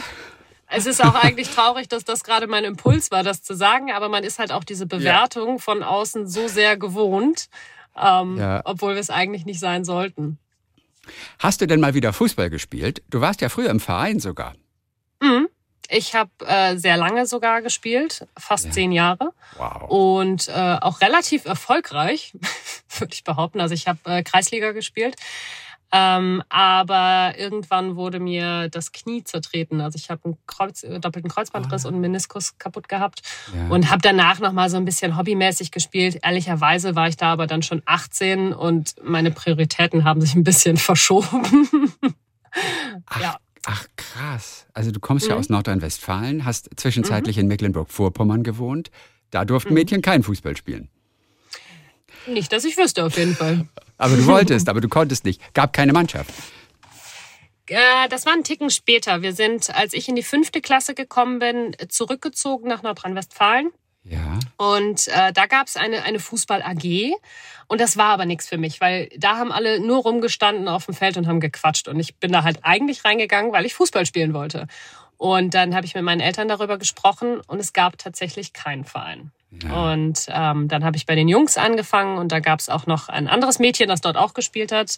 Es ist auch eigentlich traurig, dass das gerade mein Impuls war, das zu sagen, aber man ist halt auch diese Bewertung von außen so sehr gewohnt, ähm, Ja. obwohl wir es eigentlich nicht sein sollten. Hast du denn mal wieder Fußball gespielt? Du warst ja früher im Verein sogar. Mhm. Ich habe äh, sehr lange sogar gespielt, fast ja. zehn Jahre. Wow. Und äh, auch relativ erfolgreich, würde ich behaupten. Also ich habe äh, Kreisliga gespielt. Ähm, aber irgendwann wurde mir das Knie zertreten. Also ich habe einen Kreuz, äh, doppelten Kreuzbandriss oh. und einen Meniskus kaputt gehabt ja. und habe danach noch mal so ein bisschen hobbymäßig gespielt. Ehrlicherweise war ich da aber dann schon 18 und meine Prioritäten haben sich ein bisschen verschoben. Ach, ja. ach krass. Also du kommst mhm. ja aus Nordrhein-Westfalen, hast zwischenzeitlich mhm. in Mecklenburg-Vorpommern gewohnt. Da durften mhm. Mädchen kein Fußball spielen. Nicht, dass ich wüsste, auf jeden Fall. aber du wolltest, aber du konntest nicht. Gab keine Mannschaft. Äh, das war ein Ticken später. Wir sind, als ich in die fünfte Klasse gekommen bin, zurückgezogen nach Nordrhein-Westfalen. Ja. Und äh, da gab es eine, eine Fußball-AG. Und das war aber nichts für mich, weil da haben alle nur rumgestanden auf dem Feld und haben gequatscht. Und ich bin da halt eigentlich reingegangen, weil ich Fußball spielen wollte. Und dann habe ich mit meinen Eltern darüber gesprochen und es gab tatsächlich keinen Verein. Ja. Und ähm, dann habe ich bei den Jungs angefangen und da gab es auch noch ein anderes Mädchen, das dort auch gespielt hat.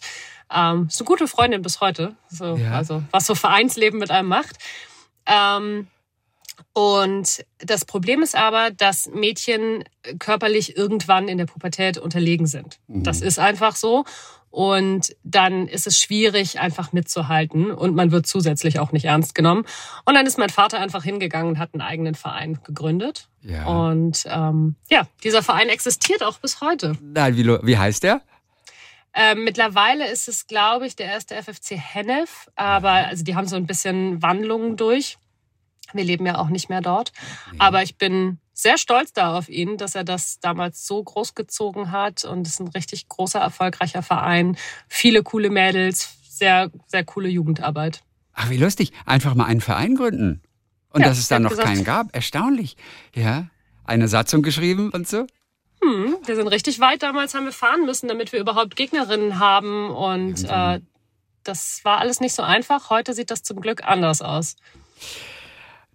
Ähm, ist eine gute Freundin bis heute. So, ja. Also was so Vereinsleben mit einem macht. Ähm, und das Problem ist aber, dass Mädchen körperlich irgendwann in der Pubertät unterlegen sind. Mhm. Das ist einfach so. Und dann ist es schwierig, einfach mitzuhalten. Und man wird zusätzlich auch nicht ernst genommen. Und dann ist mein Vater einfach hingegangen und hat einen eigenen Verein gegründet. Ja. Und ähm, ja, dieser Verein existiert auch bis heute. Nein, wie, wie heißt der? Ähm, mittlerweile ist es, glaube ich, der erste FFC Hennef. Aber also die haben so ein bisschen Wandlungen durch. Wir leben ja auch nicht mehr dort. Aber ich bin sehr stolz da auf ihn, dass er das damals so großgezogen hat. Und es ist ein richtig großer, erfolgreicher Verein. Viele coole Mädels, sehr, sehr coole Jugendarbeit. Ach, wie lustig. Einfach mal einen Verein gründen. Und ja, dass es da noch gesagt, keinen gab. Erstaunlich. Ja. Eine Satzung geschrieben und so. Hm, wir sind richtig weit. Damals haben wir fahren müssen, damit wir überhaupt Gegnerinnen haben. Und äh, das war alles nicht so einfach. Heute sieht das zum Glück anders aus.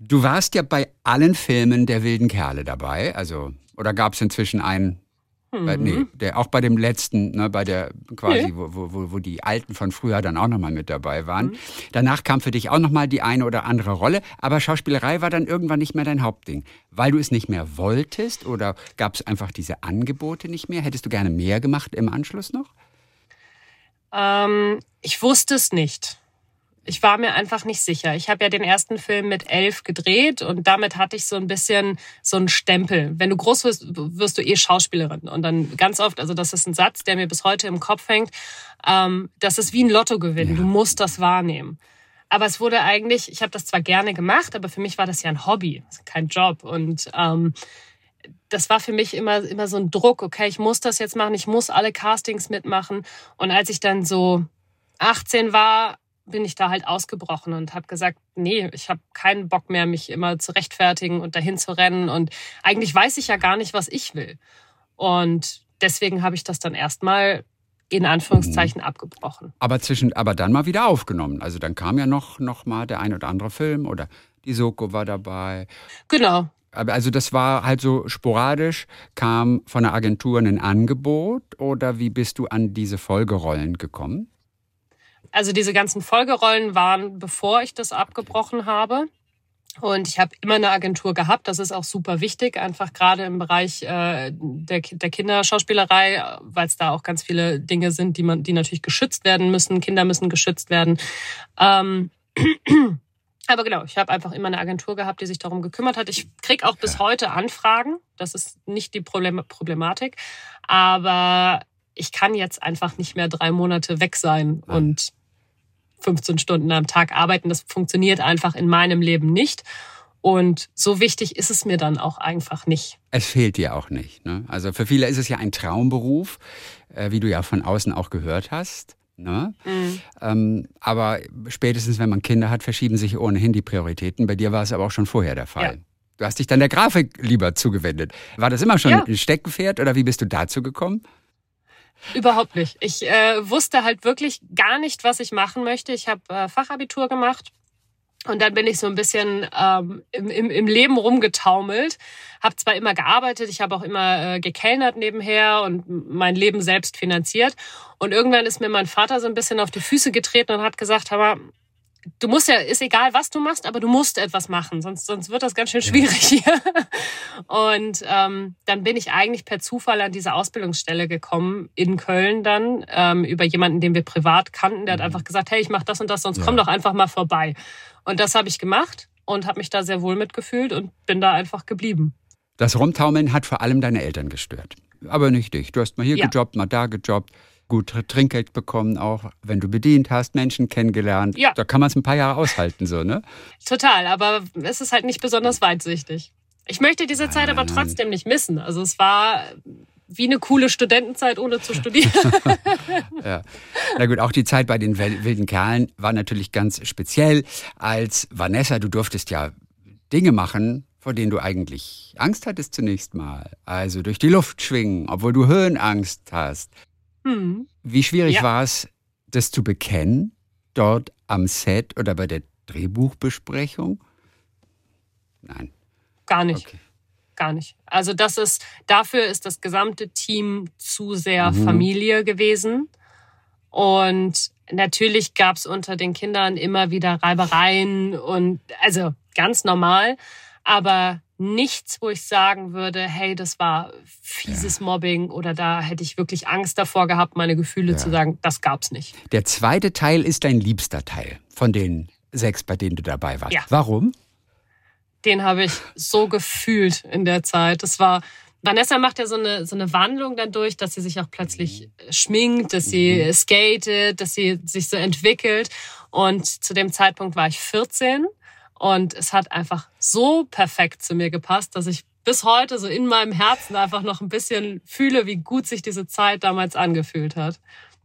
Du warst ja bei allen Filmen der wilden Kerle dabei, also oder gab es inzwischen einen? Mhm. Bei, nee, der, auch bei dem letzten, ne, bei der quasi, nee. wo, wo, wo die Alten von früher dann auch nochmal mit dabei waren. Mhm. Danach kam für dich auch nochmal die eine oder andere Rolle, aber Schauspielerei war dann irgendwann nicht mehr dein Hauptding. Weil du es nicht mehr wolltest oder gab es einfach diese Angebote nicht mehr? Hättest du gerne mehr gemacht im Anschluss noch? Ähm, ich wusste es nicht ich war mir einfach nicht sicher. Ich habe ja den ersten Film mit elf gedreht und damit hatte ich so ein bisschen so einen Stempel. Wenn du groß wirst, wirst du eh Schauspielerin. Und dann ganz oft, also das ist ein Satz, der mir bis heute im Kopf hängt, ähm, das ist wie ein Lottogewinn. Ja. Du musst das wahrnehmen. Aber es wurde eigentlich, ich habe das zwar gerne gemacht, aber für mich war das ja ein Hobby, kein Job. Und ähm, das war für mich immer, immer so ein Druck, okay, ich muss das jetzt machen, ich muss alle Castings mitmachen. Und als ich dann so 18 war, bin ich da halt ausgebrochen und habe gesagt, nee, ich habe keinen Bock mehr, mich immer zu rechtfertigen und dahin zu rennen. Und eigentlich weiß ich ja gar nicht, was ich will. Und deswegen habe ich das dann erstmal in Anführungszeichen abgebrochen. Aber zwischen, aber dann mal wieder aufgenommen. Also dann kam ja noch, noch mal der ein oder andere Film oder die Soko war dabei. Genau. Aber also das war halt so sporadisch, kam von der Agentur ein Angebot oder wie bist du an diese Folgerollen gekommen? Also diese ganzen Folgerollen waren, bevor ich das abgebrochen habe. Und ich habe immer eine Agentur gehabt. Das ist auch super wichtig, einfach gerade im Bereich äh, der, der Kinderschauspielerei, weil es da auch ganz viele Dinge sind, die man, die natürlich geschützt werden müssen. Kinder müssen geschützt werden. Ähm, aber genau, ich habe einfach immer eine Agentur gehabt, die sich darum gekümmert hat. Ich krieg auch bis heute Anfragen. Das ist nicht die Problem Problematik. Aber ich kann jetzt einfach nicht mehr drei Monate weg sein und 15 Stunden am Tag arbeiten. Das funktioniert einfach in meinem Leben nicht. Und so wichtig ist es mir dann auch einfach nicht. Es fehlt dir auch nicht. Ne? Also für viele ist es ja ein Traumberuf, äh, wie du ja von außen auch gehört hast. Ne? Mhm. Ähm, aber spätestens, wenn man Kinder hat, verschieben sich ohnehin die Prioritäten. Bei dir war es aber auch schon vorher der Fall. Ja. Du hast dich dann der Grafik lieber zugewendet. War das immer schon ja. ein Steckenpferd oder wie bist du dazu gekommen? Überhaupt nicht. Ich äh, wusste halt wirklich gar nicht, was ich machen möchte. Ich habe äh, Fachabitur gemacht Und dann bin ich so ein bisschen ähm, im, im, im Leben rumgetaumelt. Habe zwar immer gearbeitet, ich habe auch immer äh, gekellnert nebenher und mein Leben selbst finanziert. Und irgendwann ist mir mein Vater so ein bisschen auf die Füße getreten und hat gesagt, aber du musst ja, ist egal, was du machst, aber du musst etwas machen, sonst, sonst wird das ganz schön schwierig hier. Und ähm, dann bin ich eigentlich per Zufall an diese Ausbildungsstelle gekommen in Köln dann ähm, über jemanden, den wir privat kannten. Der hat mhm. einfach gesagt, hey, ich mache das und das, sonst ja. komm doch einfach mal vorbei. Und das habe ich gemacht und habe mich da sehr wohl mitgefühlt und bin da einfach geblieben. Das Rumtaumeln hat vor allem deine Eltern gestört. Aber nicht dich. Du hast mal hier ja. gejobbt, mal da gejobbt gut Trinkgeld bekommen, auch wenn du bedient hast, Menschen kennengelernt. Ja. Da kann man es ein paar Jahre aushalten, so, ne? Total, aber es ist halt nicht besonders weitsichtig. Ich möchte diese nein, Zeit aber nein. trotzdem nicht missen. Also es war wie eine coole Studentenzeit, ohne zu studieren. ja. Na gut, auch die Zeit bei den wilden Kerlen war natürlich ganz speziell. Als Vanessa, du durftest ja Dinge machen, vor denen du eigentlich Angst hattest zunächst mal. Also durch die Luft schwingen, obwohl du Höhenangst hast. Hm. Wie schwierig ja. war es, das zu bekennen, dort am Set oder bei der Drehbuchbesprechung? Nein. Gar nicht. Okay. Gar nicht. Also das ist, dafür ist das gesamte Team zu sehr mhm. Familie gewesen. Und natürlich gab es unter den Kindern immer wieder Reibereien und also ganz normal. Aber nichts, wo ich sagen würde, hey, das war fieses ja. Mobbing oder da hätte ich wirklich Angst davor gehabt, meine Gefühle ja. zu sagen, das gab's nicht. Der zweite Teil ist dein liebster Teil von den sechs, bei denen du dabei warst. Ja. Warum? Den habe ich so gefühlt in der Zeit. Das war Vanessa macht ja so eine, so eine Wandlung dadurch, dass sie sich auch plötzlich schminkt, dass sie mhm. skatet, dass sie sich so entwickelt. Und zu dem Zeitpunkt war ich 14 und es hat einfach so perfekt zu mir gepasst, dass ich bis heute so in meinem Herzen einfach noch ein bisschen fühle, wie gut sich diese Zeit damals angefühlt hat.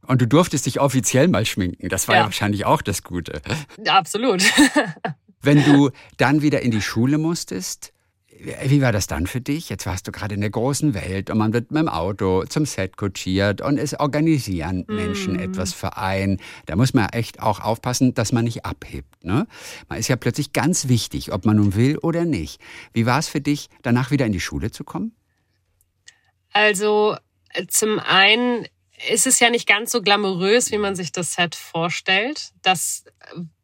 Und du durftest dich offiziell mal schminken. Das war ja, ja wahrscheinlich auch das Gute. Ja, absolut. Wenn du dann wieder in die Schule musstest, wie war das dann für dich? Jetzt warst du gerade in der großen Welt und man wird mit dem Auto zum Set kutschiert und es organisieren Menschen mm. etwas Verein. Da muss man echt auch aufpassen, dass man nicht abhebt. Ne? Man ist ja plötzlich ganz wichtig, ob man nun will oder nicht. Wie war es für dich, danach wieder in die Schule zu kommen? Also zum einen ist es ja nicht ganz so glamourös, wie man sich das Set vorstellt. Das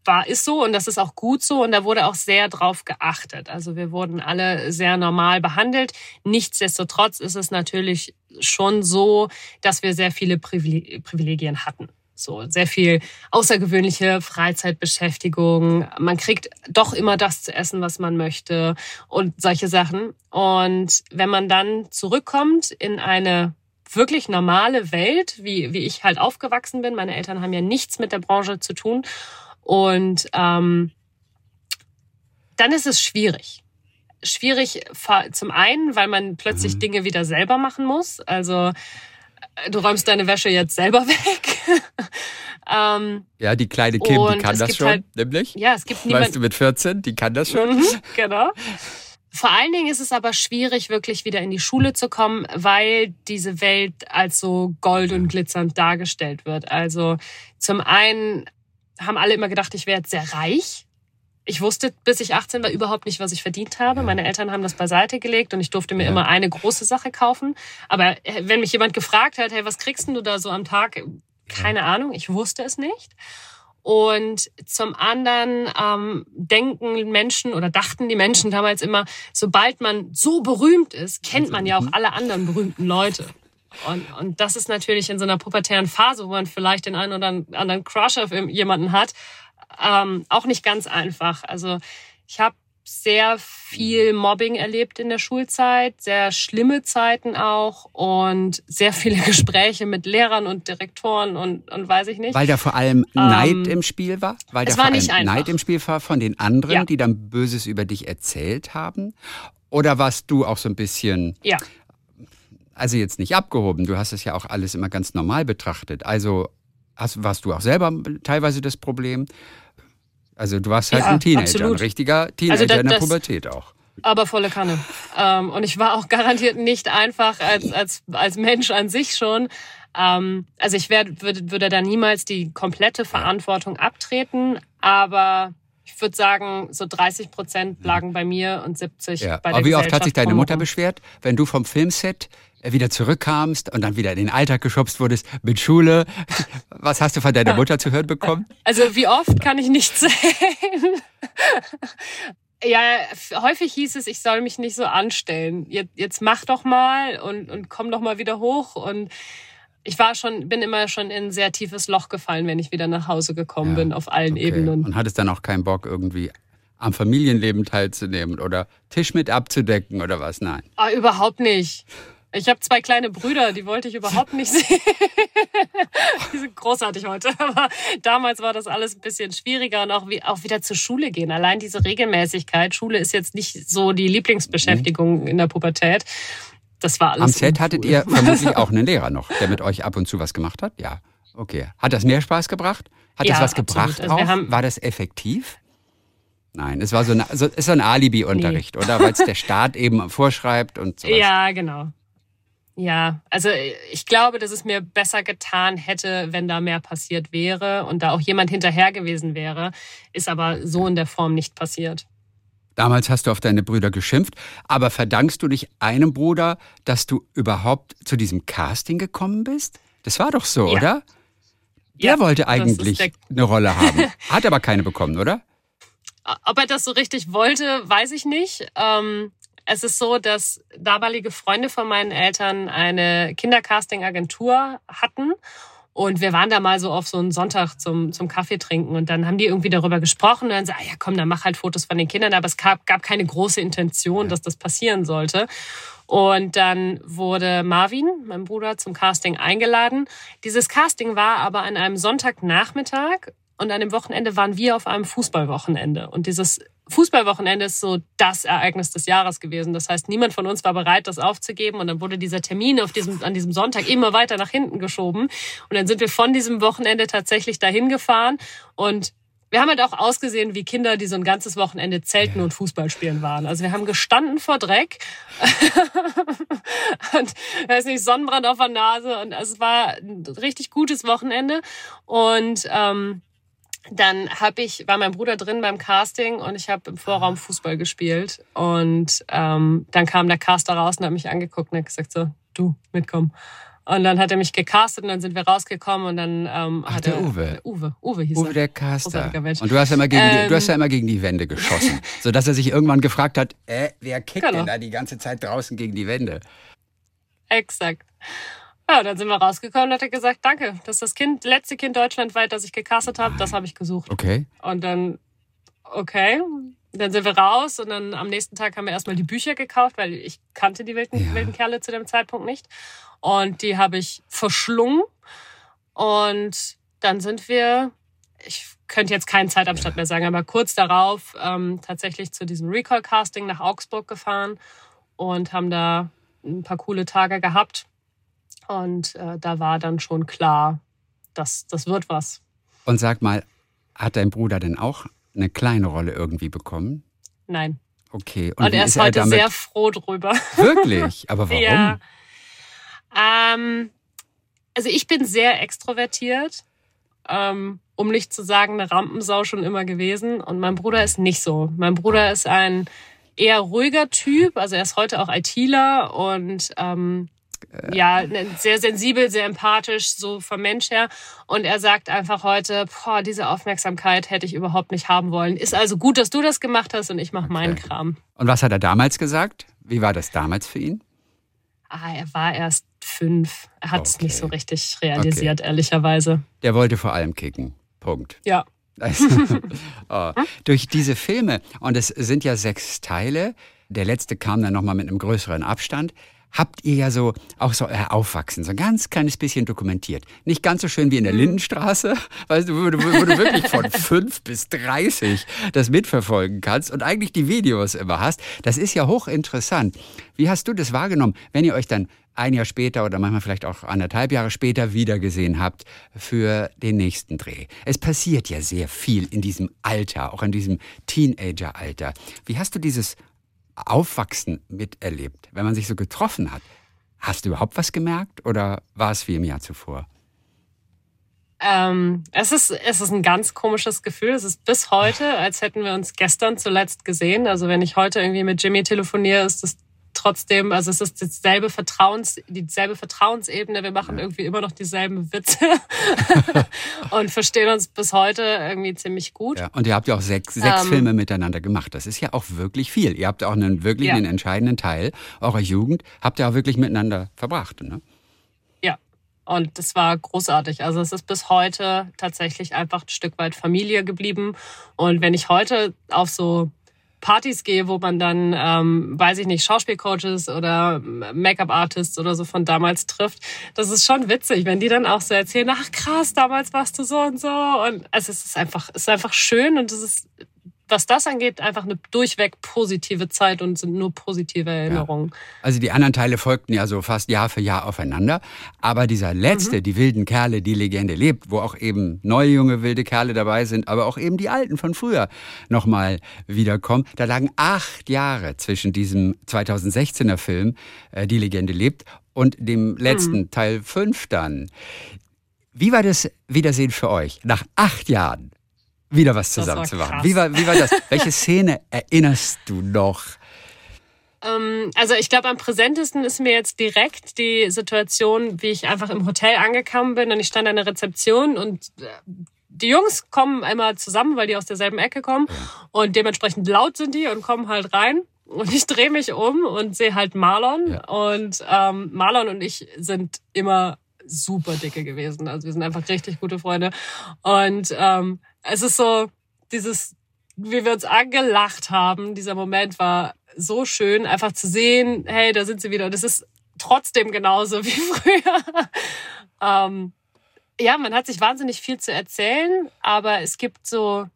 war, ist so und das ist auch gut so und da wurde auch sehr drauf geachtet. Also wir wurden alle sehr normal behandelt. Nichtsdestotrotz ist es natürlich schon so, dass wir sehr viele Privilegien hatten. So, sehr viel außergewöhnliche Freizeitbeschäftigung. Man kriegt doch immer das zu essen, was man möchte und solche Sachen. Und wenn man dann zurückkommt in eine wirklich normale Welt, wie, wie ich halt aufgewachsen bin, meine Eltern haben ja nichts mit der Branche zu tun und ähm, dann ist es schwierig. Schwierig zum einen, weil man plötzlich mhm. Dinge wieder selber machen muss. Also äh, du räumst deine Wäsche jetzt selber weg. ähm, ja, die kleine Kim, die kann das schon, halt, nämlich. Ja, es gibt niemand. Weißt du, mit 14, die kann das schon. Mhm, genau. Vor allen Dingen ist es aber schwierig, wirklich wieder in die Schule zu kommen, weil diese Welt als so gold und glitzernd dargestellt wird. Also zum einen haben alle immer gedacht, ich wäre jetzt sehr reich. Ich wusste, bis ich 18 war, überhaupt nicht, was ich verdient habe. Meine Eltern haben das beiseite gelegt und ich durfte mir ja. immer eine große Sache kaufen. Aber äh, wenn mich jemand gefragt hat, hey, was kriegst du da so am Tag? Keine ja. Ahnung, ich wusste es nicht. Und zum anderen ähm, denken Menschen oder dachten die Menschen damals immer, sobald man so berühmt ist, kennt man ja auch mhm. alle anderen berühmten Leute. Und, und das ist natürlich in so einer pubertären Phase, wo man vielleicht den einen oder anderen Crush auf jemanden hat, ähm, auch nicht ganz einfach. Also ich habe sehr viel Mobbing erlebt in der Schulzeit, sehr schlimme Zeiten auch und sehr viele Gespräche mit Lehrern und Direktoren und, und weiß ich nicht. Weil da vor allem ähm, Neid im Spiel war? Weil da vor allem Neid im Spiel war von den anderen, ja. die dann Böses über dich erzählt haben? Oder warst du auch so ein bisschen ja also jetzt nicht abgehoben, du hast es ja auch alles immer ganz normal betrachtet. Also hast, warst du auch selber teilweise das Problem? Also du warst halt ja, ein Teenager, absolut. ein richtiger Teenager also das, in der Pubertät auch. Aber volle Kanne. Ähm, und ich war auch garantiert nicht einfach als, als, als Mensch an sich schon. Ähm, also ich werd, würde, würde da niemals die komplette Verantwortung abtreten, aber Ich würde sagen, so 30 Prozent lagen bei mir und 70 Ja. bei der Aber wie oft hat sich deine Mutter beschwert, wenn du vom Filmset äh, wieder zurückkamst und dann wieder in den Alltag geschubst wurdest mit Schule? Was hast du von deiner Mutter zu hören bekommen? Also wie oft kann ich nicht zählen. ja, häufig hieß es, ich soll mich nicht so anstellen. Jetzt, jetzt mach doch mal und, und komm doch mal wieder hoch. Und ich war schon, bin immer schon in ein sehr tiefes Loch gefallen, wenn ich wieder nach Hause gekommen Ja, bin, auf allen Okay. Ebenen. Und hattest dann auch keinen Bock, irgendwie am Familienleben teilzunehmen oder Tisch mit abzudecken oder was? Nein. Ah, überhaupt nicht. Ich habe zwei kleine Brüder, die wollte ich überhaupt nicht sehen. die sind großartig heute, aber damals war das alles ein bisschen schwieriger und auch, wie, auch wieder zur Schule gehen. Allein diese Regelmäßigkeit. Schule ist jetzt nicht so die Lieblingsbeschäftigung in der Pubertät. Das war alles. Am Set hattet ihr vermutlich auch einen Lehrer noch, der mit euch ab und zu was gemacht hat? Ja. Okay. Hat das mehr Spaß gebracht? Hat Ja, das was gebracht Also auch? War das effektiv? Nein, es war so, eine, so, ist so ein Alibi-Unterricht, oder? Weil es der Staat eben vorschreibt und sowas. Ja, genau. Ja, also ich glaube, dass es mir besser getan hätte, wenn da mehr passiert wäre und da auch jemand hinterher gewesen wäre. Ist aber so in der Form nicht passiert. Damals hast du auf deine Brüder geschimpft, aber verdankst du dich einem Bruder, dass du überhaupt zu diesem Casting gekommen bist? Das war doch so, Ja. oder? Der Ja, wollte eigentlich der- eine Rolle haben, hat aber keine bekommen, oder? Ob er das so richtig wollte, weiß ich nicht. Ähm, es ist so, dass damalige Freunde von meinen Eltern eine Kindercasting-Agentur hatten. Und wir waren da mal so auf so einen Sonntag zum, zum Kaffee trinken und dann haben die irgendwie darüber gesprochen und dann so, ah ja komm, dann mach halt Fotos von den Kindern. Aber es gab, gab keine große Intention, dass das passieren sollte. Und dann wurde Marvin, mein Bruder, zum Casting eingeladen. Dieses Casting war aber an einem Sonntagnachmittag und an dem Wochenende waren wir auf einem Fußballwochenende. Und dieses Fußballwochenende ist so das Ereignis des Jahres gewesen. Das heißt, niemand von uns war bereit, das aufzugeben. Und dann wurde dieser Termin auf diesem, an diesem Sonntag immer weiter nach hinten geschoben. Und dann sind wir von diesem Wochenende tatsächlich dahin gefahren. Und wir haben halt auch ausgesehen wie Kinder, die so ein ganzes Wochenende zelten und Fußball spielen waren. Also wir haben gestanden vor Dreck und weiß nicht, Sonnenbrand auf der Nase und es war ein richtig gutes Wochenende und ähm, dann hab ich war mein Bruder drin beim Casting und ich habe im Vorraum Fußball gespielt und ähm, dann kam der Caster raus und hat mich angeguckt und hat gesagt so du mitkommen und dann hat er mich gecastet und dann sind wir rausgekommen und dann ähm, Ach, hat der er, Uwe. Uwe Uwe hieß Uwe er der Caster. Und du hast ja immer gegen, die, du hast ja Ähm, immer gegen die Wände geschossen, sodass er sich irgendwann gefragt hat, äh, wer kickt Genau. denn da die ganze Zeit draußen gegen die Wände? Exakt. Ja, dann sind wir rausgekommen und hat er gesagt, danke, das ist das Kind, letzte Kind deutschlandweit, das ich gecastet habe, das habe ich gesucht. Okay. Und dann, okay, dann sind wir raus und dann am nächsten Tag haben wir erstmal die Bücher gekauft, weil ich kannte die wilden, Ja. wilden Kerle zu dem Zeitpunkt nicht. Und die habe ich verschlungen. Und dann sind wir, ich könnte jetzt keinen Zeitabstand mehr sagen, aber kurz darauf ähm, tatsächlich zu diesem Recall-Casting nach Augsburg gefahren und haben da ein paar coole Tage gehabt. Und äh, da war dann schon klar, dass das wird was. Und sag mal, hat dein Bruder denn auch eine kleine Rolle irgendwie bekommen? Nein. Okay. Und, wie er ist heute damit? sehr froh drüber. Wirklich? Aber warum? Ja. Ähm, also ich bin sehr extrovertiert, ähm, um nicht zu sagen, eine Rampensau schon immer gewesen. Und mein Bruder ist nicht so. Mein Bruder ist ein eher ruhiger Typ. Also er ist heute auch ITler und ähm, ja, ne, sehr sensibel, sehr empathisch, so vom Mensch her. Und er sagt einfach heute, boah, diese Aufmerksamkeit hätte ich überhaupt nicht haben wollen. Ist also gut, dass du das gemacht hast und ich mache meinen Okay. Kram. Und was hat er damals gesagt? Wie war das damals für ihn? Ah, er war erst fünf. Er hat es Okay. nicht so richtig realisiert, ehrlicherweise. Der wollte vor allem kicken. Punkt. Ja. Also, oh, durch diese Filme, und es sind ja sechs Teile, der letzte kam dann nochmal mit einem größeren Abstand, habt ihr ja so auch so euer Aufwachsen, so ein ganz kleines bisschen dokumentiert. Nicht ganz so schön wie in der Lindenstraße, weißt du, wo du, wo du wirklich von fünf bis 30 das mitverfolgen kannst und eigentlich die Videos immer hast. Das ist ja hochinteressant. Wie hast du das wahrgenommen, wenn ihr euch dann ein Jahr später oder manchmal vielleicht auch anderthalb Jahre später wiedergesehen habt für den nächsten Dreh. Es passiert ja sehr viel in diesem Alter, auch in diesem Teenageralter. Wie hast du dieses Aufwachsen miterlebt, wenn man sich so getroffen hat? Hast du überhaupt was gemerkt oder war es wie im Jahr zuvor? Ähm, es, ist, es ist ein ganz komisches Gefühl. Es ist bis heute, als hätten wir uns gestern zuletzt gesehen. Also wenn ich heute irgendwie mit Jimmy telefoniere, ist das trotzdem, also es ist dieselbe Vertrauens, dieselbe Vertrauensebene. Wir machen irgendwie immer noch dieselben Witze und verstehen uns bis heute irgendwie ziemlich gut. Ja, und ihr habt ja auch sechs, sechs ähm, Filme miteinander gemacht. Das ist ja auch wirklich viel. Ihr habt auch einen wirklich ja. einen entscheidenden Teil eurer Jugend habt ihr auch wirklich miteinander verbracht, ne? Ja. Und das war großartig. Also es ist bis heute tatsächlich einfach ein Stück weit Familie geblieben. Und wenn ich heute auf so Partys gehe, wo man dann, ähm, weiß ich nicht, Schauspielcoaches oder Make-up-Artists oder so von damals trifft. Das ist schon witzig, wenn die dann auch so erzählen, ach krass, damals warst du so und so. Und also es ist einfach, es ist einfach schön und es ist was das angeht, einfach eine durchweg positive Zeit und sind nur positive Erinnerungen. Ja. Also die anderen Teile folgten ja so fast Jahr für Jahr aufeinander. Aber dieser letzte, mhm. die wilden Kerle, die Legende lebt, wo auch eben neue junge wilde Kerle dabei sind, aber auch eben die alten von früher nochmal wiederkommen. Da lagen acht Jahre zwischen diesem 2016er Film, äh, Die Legende lebt, und dem letzten mhm. Teil 5 dann. Wie war das Wiedersehen für euch nach acht Jahren? Wieder was zusammen zu machen. Wie war, wie war das? Welche Szene erinnerst du noch? Ähm, also ich glaube, am präsentesten ist mir jetzt direkt die Situation, wie ich einfach im Hotel angekommen bin und ich stand an der Rezeption und äh, die Jungs kommen einmal zusammen, weil die aus derselben Ecke kommen und dementsprechend laut sind die und kommen halt rein. Und ich drehe mich um und sehe halt Marlon. Ja. Und ähm, Marlon und ich sind immer super dicke gewesen. Also wir sind einfach richtig gute Freunde. Und ähm, es ist so, dieses, wie wir uns angelacht haben, dieser Moment war so schön, einfach zu sehen, hey, da sind sie wieder. Und es ist trotzdem genauso wie früher. ähm, ja, man hat sich wahnsinnig viel zu erzählen, aber es gibt so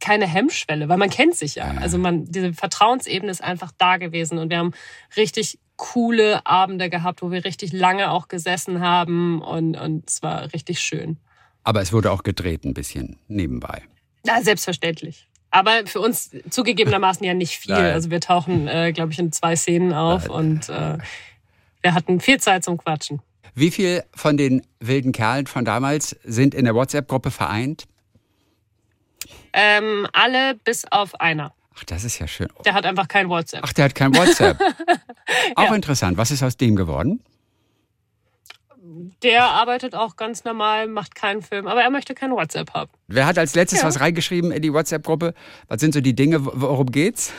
keine Hemmschwelle, weil man kennt sich ja. Also man, diese Vertrauensebene ist einfach da gewesen und wir haben richtig coole Abende gehabt, wo wir richtig lange auch gesessen haben und, und es war richtig schön. Aber es wurde auch gedreht ein bisschen nebenbei. Ja, selbstverständlich. Aber für uns zugegebenermaßen ja nicht viel. Nein. Also wir tauchen, äh, glaube ich, in zwei Szenen auf Nein. und äh, wir hatten viel Zeit zum Quatschen. Wie viel von den wilden Kerlen von damals sind in der WhatsApp-Gruppe vereint? Ähm, alle bis auf einer. Ach, das ist ja schön. Der hat einfach kein WhatsApp. Ach, der hat kein WhatsApp. Auch ja. interessant. Was ist aus dem geworden? Der arbeitet auch ganz normal, macht keinen Film, aber er möchte kein WhatsApp haben. Wer hat als letztes ja. was reingeschrieben in die WhatsApp-Gruppe? Was sind so die Dinge, worum geht's?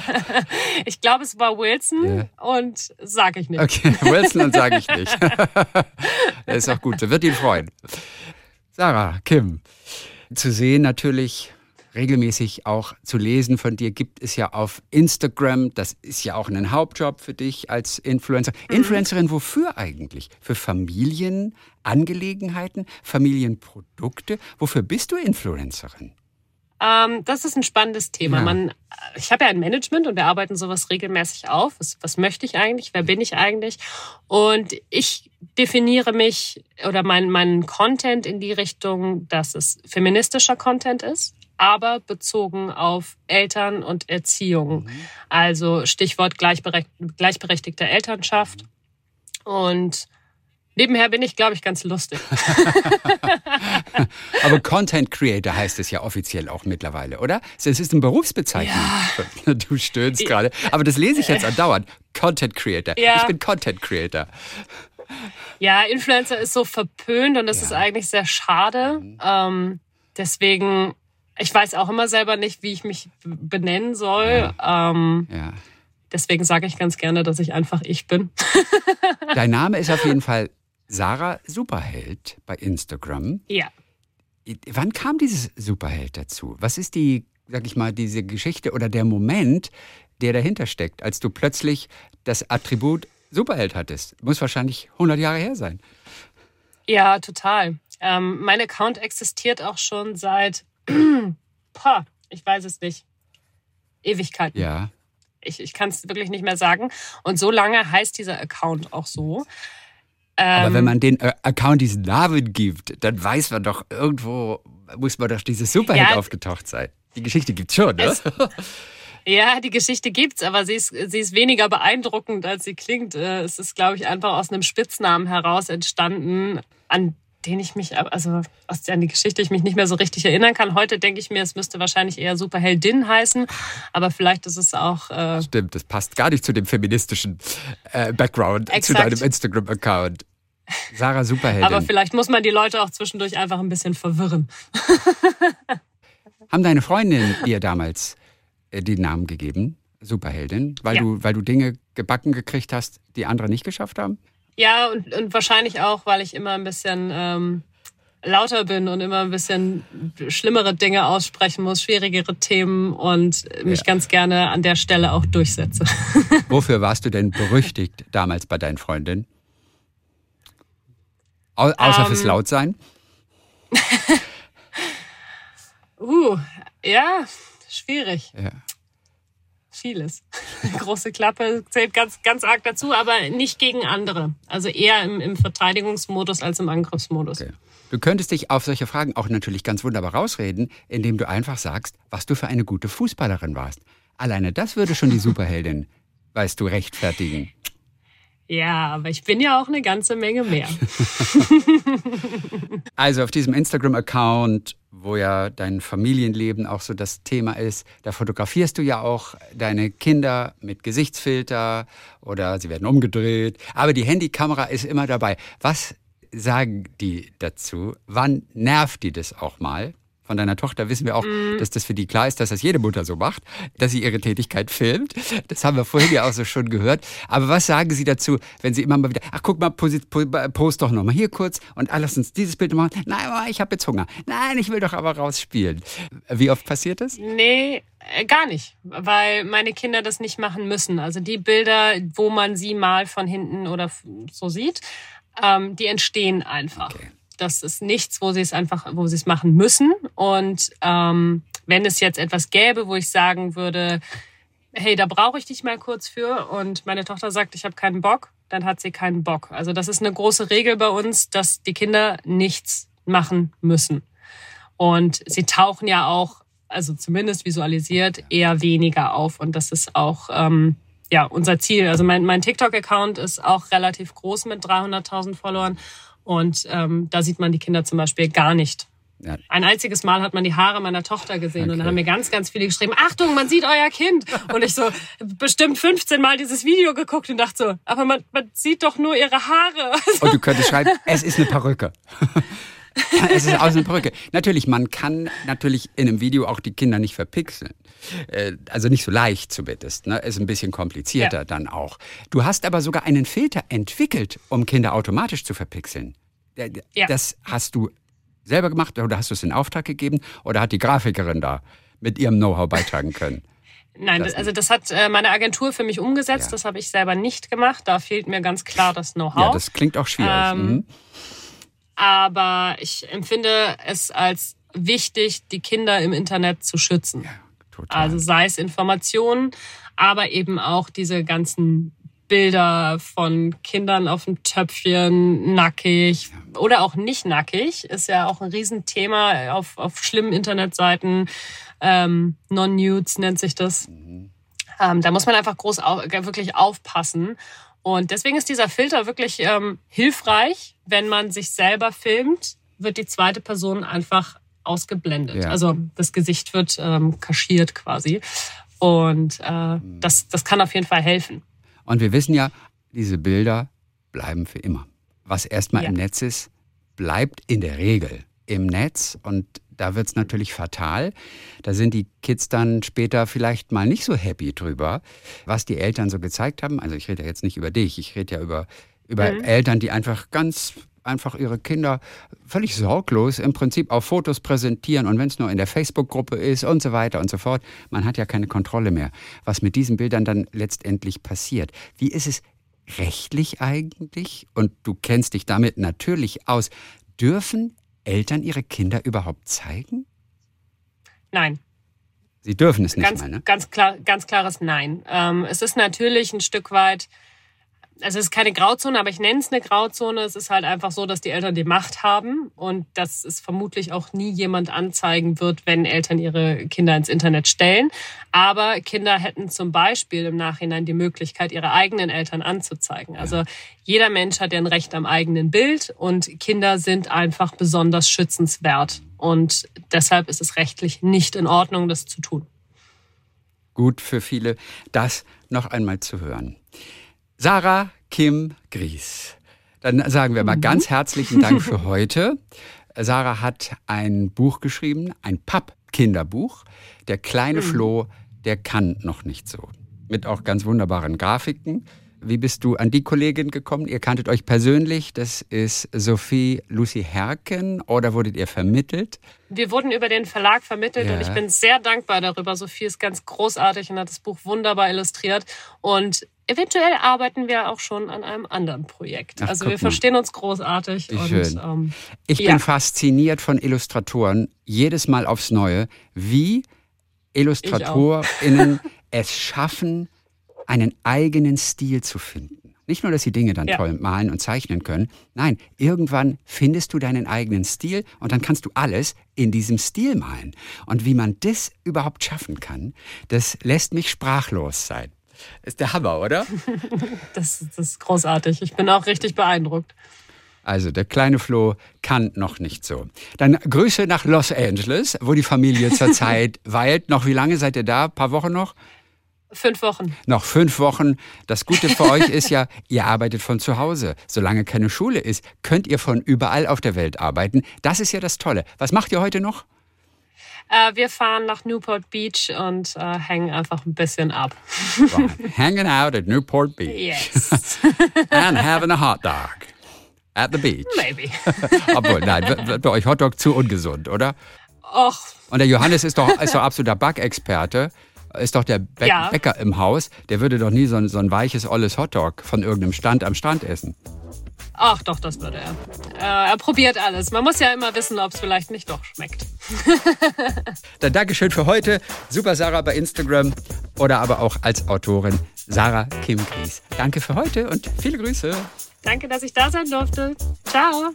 ich glaube, es war Wilson yeah. und sage ich nicht. Okay, Wilson und sage ich nicht. das ist auch gut, wird ihn freuen. Sarah, Kim, zu sehen natürlich regelmäßig auch zu lesen von dir gibt es ja auf Instagram. Das ist ja auch ein Hauptjob für dich als Influencer. Mhm. Influencerin wofür eigentlich? Für Familienangelegenheiten, Familienprodukte? Wofür bist du Influencerin? Ähm, das ist ein spannendes Thema. Ja. Man, ich habe ja ein Management und wir arbeiten sowas regelmäßig auf. Was, was möchte ich eigentlich? Wer bin ich eigentlich? Und ich definiere mich oder meinen mein Content in die Richtung, dass es feministischer Content ist aber bezogen auf Eltern und Erziehung. Mhm. Also Stichwort gleichberechtigte Elternschaft. Und nebenher bin ich, glaube ich, ganz lustig. aber Content Creator heißt es ja offiziell auch mittlerweile, oder? Es ist eine Berufsbezeichnung. Ja. Du stöhnst gerade. Aber das lese ich jetzt andauernd. Content Creator. Ja. Ich bin Content Creator. Ja, Influencer ist so verpönt und das ja. ist eigentlich sehr schade. Mhm. Ähm, deswegen ich weiß auch immer selber nicht, wie ich mich benennen soll. Ja. Ähm, ja. Deswegen sage ich ganz gerne, dass ich einfach ich bin. Dein Name ist auf jeden Fall Sarah Superheld bei Instagram. Ja. Wann kam dieses Superheld dazu? Was ist die, sag ich mal, diese Geschichte oder der Moment, der dahinter steckt, als du plötzlich das Attribut Superheld hattest? Muss wahrscheinlich 100 Jahre her sein. Ja, total. Ähm, mein Account existiert auch schon seit Pah, ich weiß es nicht. Ewigkeiten. Ja. Ich, ich kann es wirklich nicht mehr sagen. Und so lange heißt dieser Account auch so. Aber wenn ähm, man den äh, Account diesen Namen gibt, dann weiß man doch, irgendwo muss man doch dieses Superhit ja, aufgetaucht sein. Die Geschichte gibt's schon, ne? Es, ja, die Geschichte gibt's, aber sie ist, sie ist weniger beeindruckend, als sie klingt. Äh, es ist, glaube ich, einfach aus einem Spitznamen heraus entstanden, an den ich mich, also aus der die Geschichte ich mich nicht mehr so richtig erinnern kann. Heute denke ich mir, es müsste wahrscheinlich eher Superheldin heißen, aber vielleicht ist es auch. Äh Stimmt, das passt gar nicht zu dem feministischen äh, Background Exakt. zu deinem Instagram-Account. Sarah Superheldin. aber vielleicht muss man die Leute auch zwischendurch einfach ein bisschen verwirren. Haben deine Freundinnen dir damals äh, den Namen gegeben? Superheldin, weil ja. du, weil du Dinge gebacken gekriegt hast, die andere nicht geschafft haben? Ja, und, und wahrscheinlich auch, weil ich immer ein bisschen ähm, lauter bin und immer ein bisschen schlimmere Dinge aussprechen muss, schwierigere Themen und mich ja. ganz gerne an der Stelle auch durchsetze. Wofür warst du denn berüchtigt damals bei deinen Freundinnen? Au außer ähm, fürs Lautsein? uh, ja, schwierig. Ja vieles. Große Klappe zählt ganz, ganz arg dazu, aber nicht gegen andere. Also eher im, im Verteidigungsmodus als im Angriffsmodus. Okay. Du könntest dich auf solche Fragen auch natürlich ganz wunderbar rausreden, indem du einfach sagst, was du für eine gute Fußballerin warst. Alleine das würde schon die Superheldin, weißt du, rechtfertigen. Ja, aber ich bin ja auch eine ganze Menge mehr. also auf diesem Instagram-Account, wo ja dein Familienleben auch so das Thema ist, da fotografierst du ja auch deine Kinder mit Gesichtsfilter oder sie werden umgedreht. Aber die Handykamera ist immer dabei. Was sagen die dazu? Wann nervt die das auch mal? Von deiner Tochter wissen wir auch, mm. dass das für die klar ist, dass das jede Mutter so macht, dass sie ihre Tätigkeit filmt. Das haben wir vorhin ja auch so schon gehört. Aber was sagen Sie dazu, wenn Sie immer mal wieder, ach guck mal, post doch nochmal hier kurz und ah, lass uns dieses Bild machen. Nein, ich habe jetzt Hunger. Nein, ich will doch aber rausspielen. Wie oft passiert das? Nee, äh, gar nicht, weil meine Kinder das nicht machen müssen. Also die Bilder, wo man sie mal von hinten oder so sieht, ähm, die entstehen einfach. Okay das ist nichts, wo sie es einfach, wo sie es machen müssen. Und ähm, wenn es jetzt etwas gäbe, wo ich sagen würde, hey, da brauche ich dich mal kurz für und meine Tochter sagt, ich habe keinen Bock, dann hat sie keinen Bock. Also das ist eine große Regel bei uns, dass die Kinder nichts machen müssen. Und sie tauchen ja auch, also zumindest visualisiert, eher weniger auf. Und das ist auch ähm, ja unser Ziel. Also mein, mein TikTok-Account ist auch relativ groß mit 300.000 Followern. Und ähm, da sieht man die Kinder zum Beispiel gar nicht. Ja. Ein einziges Mal hat man die Haare meiner Tochter gesehen okay. und dann haben mir ganz, ganz viele geschrieben, Achtung, man sieht euer Kind. Und ich so bestimmt 15 Mal dieses Video geguckt und dachte so, aber man, man sieht doch nur ihre Haare. Und du könntest schreiben, es ist eine Perücke. es ist aus einer Perücke. Natürlich, man kann natürlich in einem Video auch die Kinder nicht verpixeln. Äh, also nicht so leicht zumindest. Ne? Ist ein bisschen komplizierter ja. dann auch. Du hast aber sogar einen Filter entwickelt, um Kinder automatisch zu verpixeln. Ja. Das hast du selber gemacht oder hast du es in Auftrag gegeben oder hat die Grafikerin da mit ihrem Know-how beitragen können? Nein, das also das hat äh, meine Agentur für mich umgesetzt. Ja. Das habe ich selber nicht gemacht. Da fehlt mir ganz klar das Know-how. Ja, das klingt auch schwierig. Ähm, mhm. Aber ich empfinde es als wichtig, die Kinder im Internet zu schützen. Ja, total. Also sei es Informationen, aber eben auch diese ganzen Bilder von Kindern auf dem Töpfchen, nackig ja. oder auch nicht nackig, ist ja auch ein Riesenthema auf, auf schlimmen Internetseiten. Ähm, Non-Nudes nennt sich das. Mhm. Ähm, da muss man einfach groß au wirklich aufpassen. Und deswegen ist dieser Filter wirklich ähm, hilfreich. Wenn man sich selber filmt, wird die zweite Person einfach ausgeblendet. Ja. Also das Gesicht wird ähm, kaschiert quasi. Und äh, das, das kann auf jeden Fall helfen. Und wir wissen ja, diese Bilder bleiben für immer. Was erstmal ja. im Netz ist, bleibt in der Regel im Netz. Und da wird es natürlich fatal. Da sind die Kids dann später vielleicht mal nicht so happy drüber, was die Eltern so gezeigt haben. Also ich rede ja jetzt nicht über dich, ich rede ja über, über mhm. Eltern, die einfach ganz einfach ihre Kinder völlig sorglos im Prinzip auf Fotos präsentieren und wenn es nur in der Facebook-Gruppe ist und so weiter und so fort. Man hat ja keine Kontrolle mehr, was mit diesen Bildern dann letztendlich passiert. Wie ist es rechtlich eigentlich? Und du kennst dich damit natürlich aus. Dürfen Eltern ihre Kinder überhaupt zeigen? Nein. Sie dürfen es nicht ganz, mal, ne? Ganz, klar, ganz klares Nein. Ähm, es ist natürlich ein Stück weit also es ist keine Grauzone, aber ich nenne es eine Grauzone. Es ist halt einfach so, dass die Eltern die Macht haben und dass es vermutlich auch nie jemand anzeigen wird, wenn Eltern ihre Kinder ins Internet stellen. Aber Kinder hätten zum Beispiel im Nachhinein die Möglichkeit, ihre eigenen Eltern anzuzeigen. Also jeder Mensch hat ja ein Recht am eigenen Bild und Kinder sind einfach besonders schützenswert. Und deshalb ist es rechtlich nicht in Ordnung, das zu tun. Gut für viele, das noch einmal zu hören. Sarah Kim Gries. Dann sagen wir mal mhm. ganz herzlichen Dank für heute. Sarah hat ein Buch geschrieben, ein Papp-Kinderbuch. Der kleine mhm. Floh, der kann noch nicht so. Mit auch ganz wunderbaren Grafiken. Wie bist du an die Kollegin gekommen? Ihr kanntet euch persönlich. Das ist Sophie Lucy Herken oder wurdet ihr vermittelt? Wir wurden über den Verlag vermittelt ja. und ich bin sehr dankbar darüber. Sophie ist ganz großartig und hat das Buch wunderbar illustriert. Und eventuell arbeiten wir auch schon an einem anderen Projekt. Ach, also wir verstehen uns großartig. Wie und, schön. Ähm, ich ja. bin fasziniert von Illustratoren jedes Mal aufs Neue, wie IllustratorInnen es schaffen, einen eigenen Stil zu finden. Nicht nur, dass sie Dinge dann ja. toll malen und zeichnen können. Nein, irgendwann findest du deinen eigenen Stil und dann kannst du alles in diesem Stil malen. Und wie man das überhaupt schaffen kann, das lässt mich sprachlos sein. Ist der Hammer, oder? das, das ist großartig. Ich bin auch richtig beeindruckt. Also der kleine Flo kann noch nicht so. Dann Grüße nach Los Angeles, wo die Familie zurzeit weilt. Noch wie lange seid ihr da? Ein paar Wochen noch? Fünf Wochen. Noch fünf Wochen. Das Gute für euch ist ja, ihr arbeitet von zu Hause. Solange keine Schule ist, könnt ihr von überall auf der Welt arbeiten. Das ist ja das Tolle. Was macht ihr heute noch? Äh, wir fahren nach Newport Beach und äh, hängen einfach ein bisschen ab. Wow. Hanging out at Newport Beach. Yes. And having a hot dog. At the beach. Maybe. Obwohl, nein, bei euch Hotdog zu ungesund, oder? Och. Und der Johannes ist doch, ist doch absoluter Backexperte ist doch der Bä ja. Bäcker im Haus, der würde doch nie so ein, so ein weiches, olles Hotdog von irgendeinem Stand am Strand essen. Ach doch, das würde er. Äh, er probiert alles. Man muss ja immer wissen, ob es vielleicht nicht doch schmeckt. Dann Dankeschön für heute. Super Sarah bei Instagram oder aber auch als Autorin Sarah Kim Gries. Danke für heute und viele Grüße. Danke, dass ich da sein durfte. Ciao.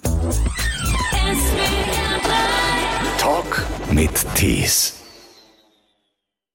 Talk mit Tees.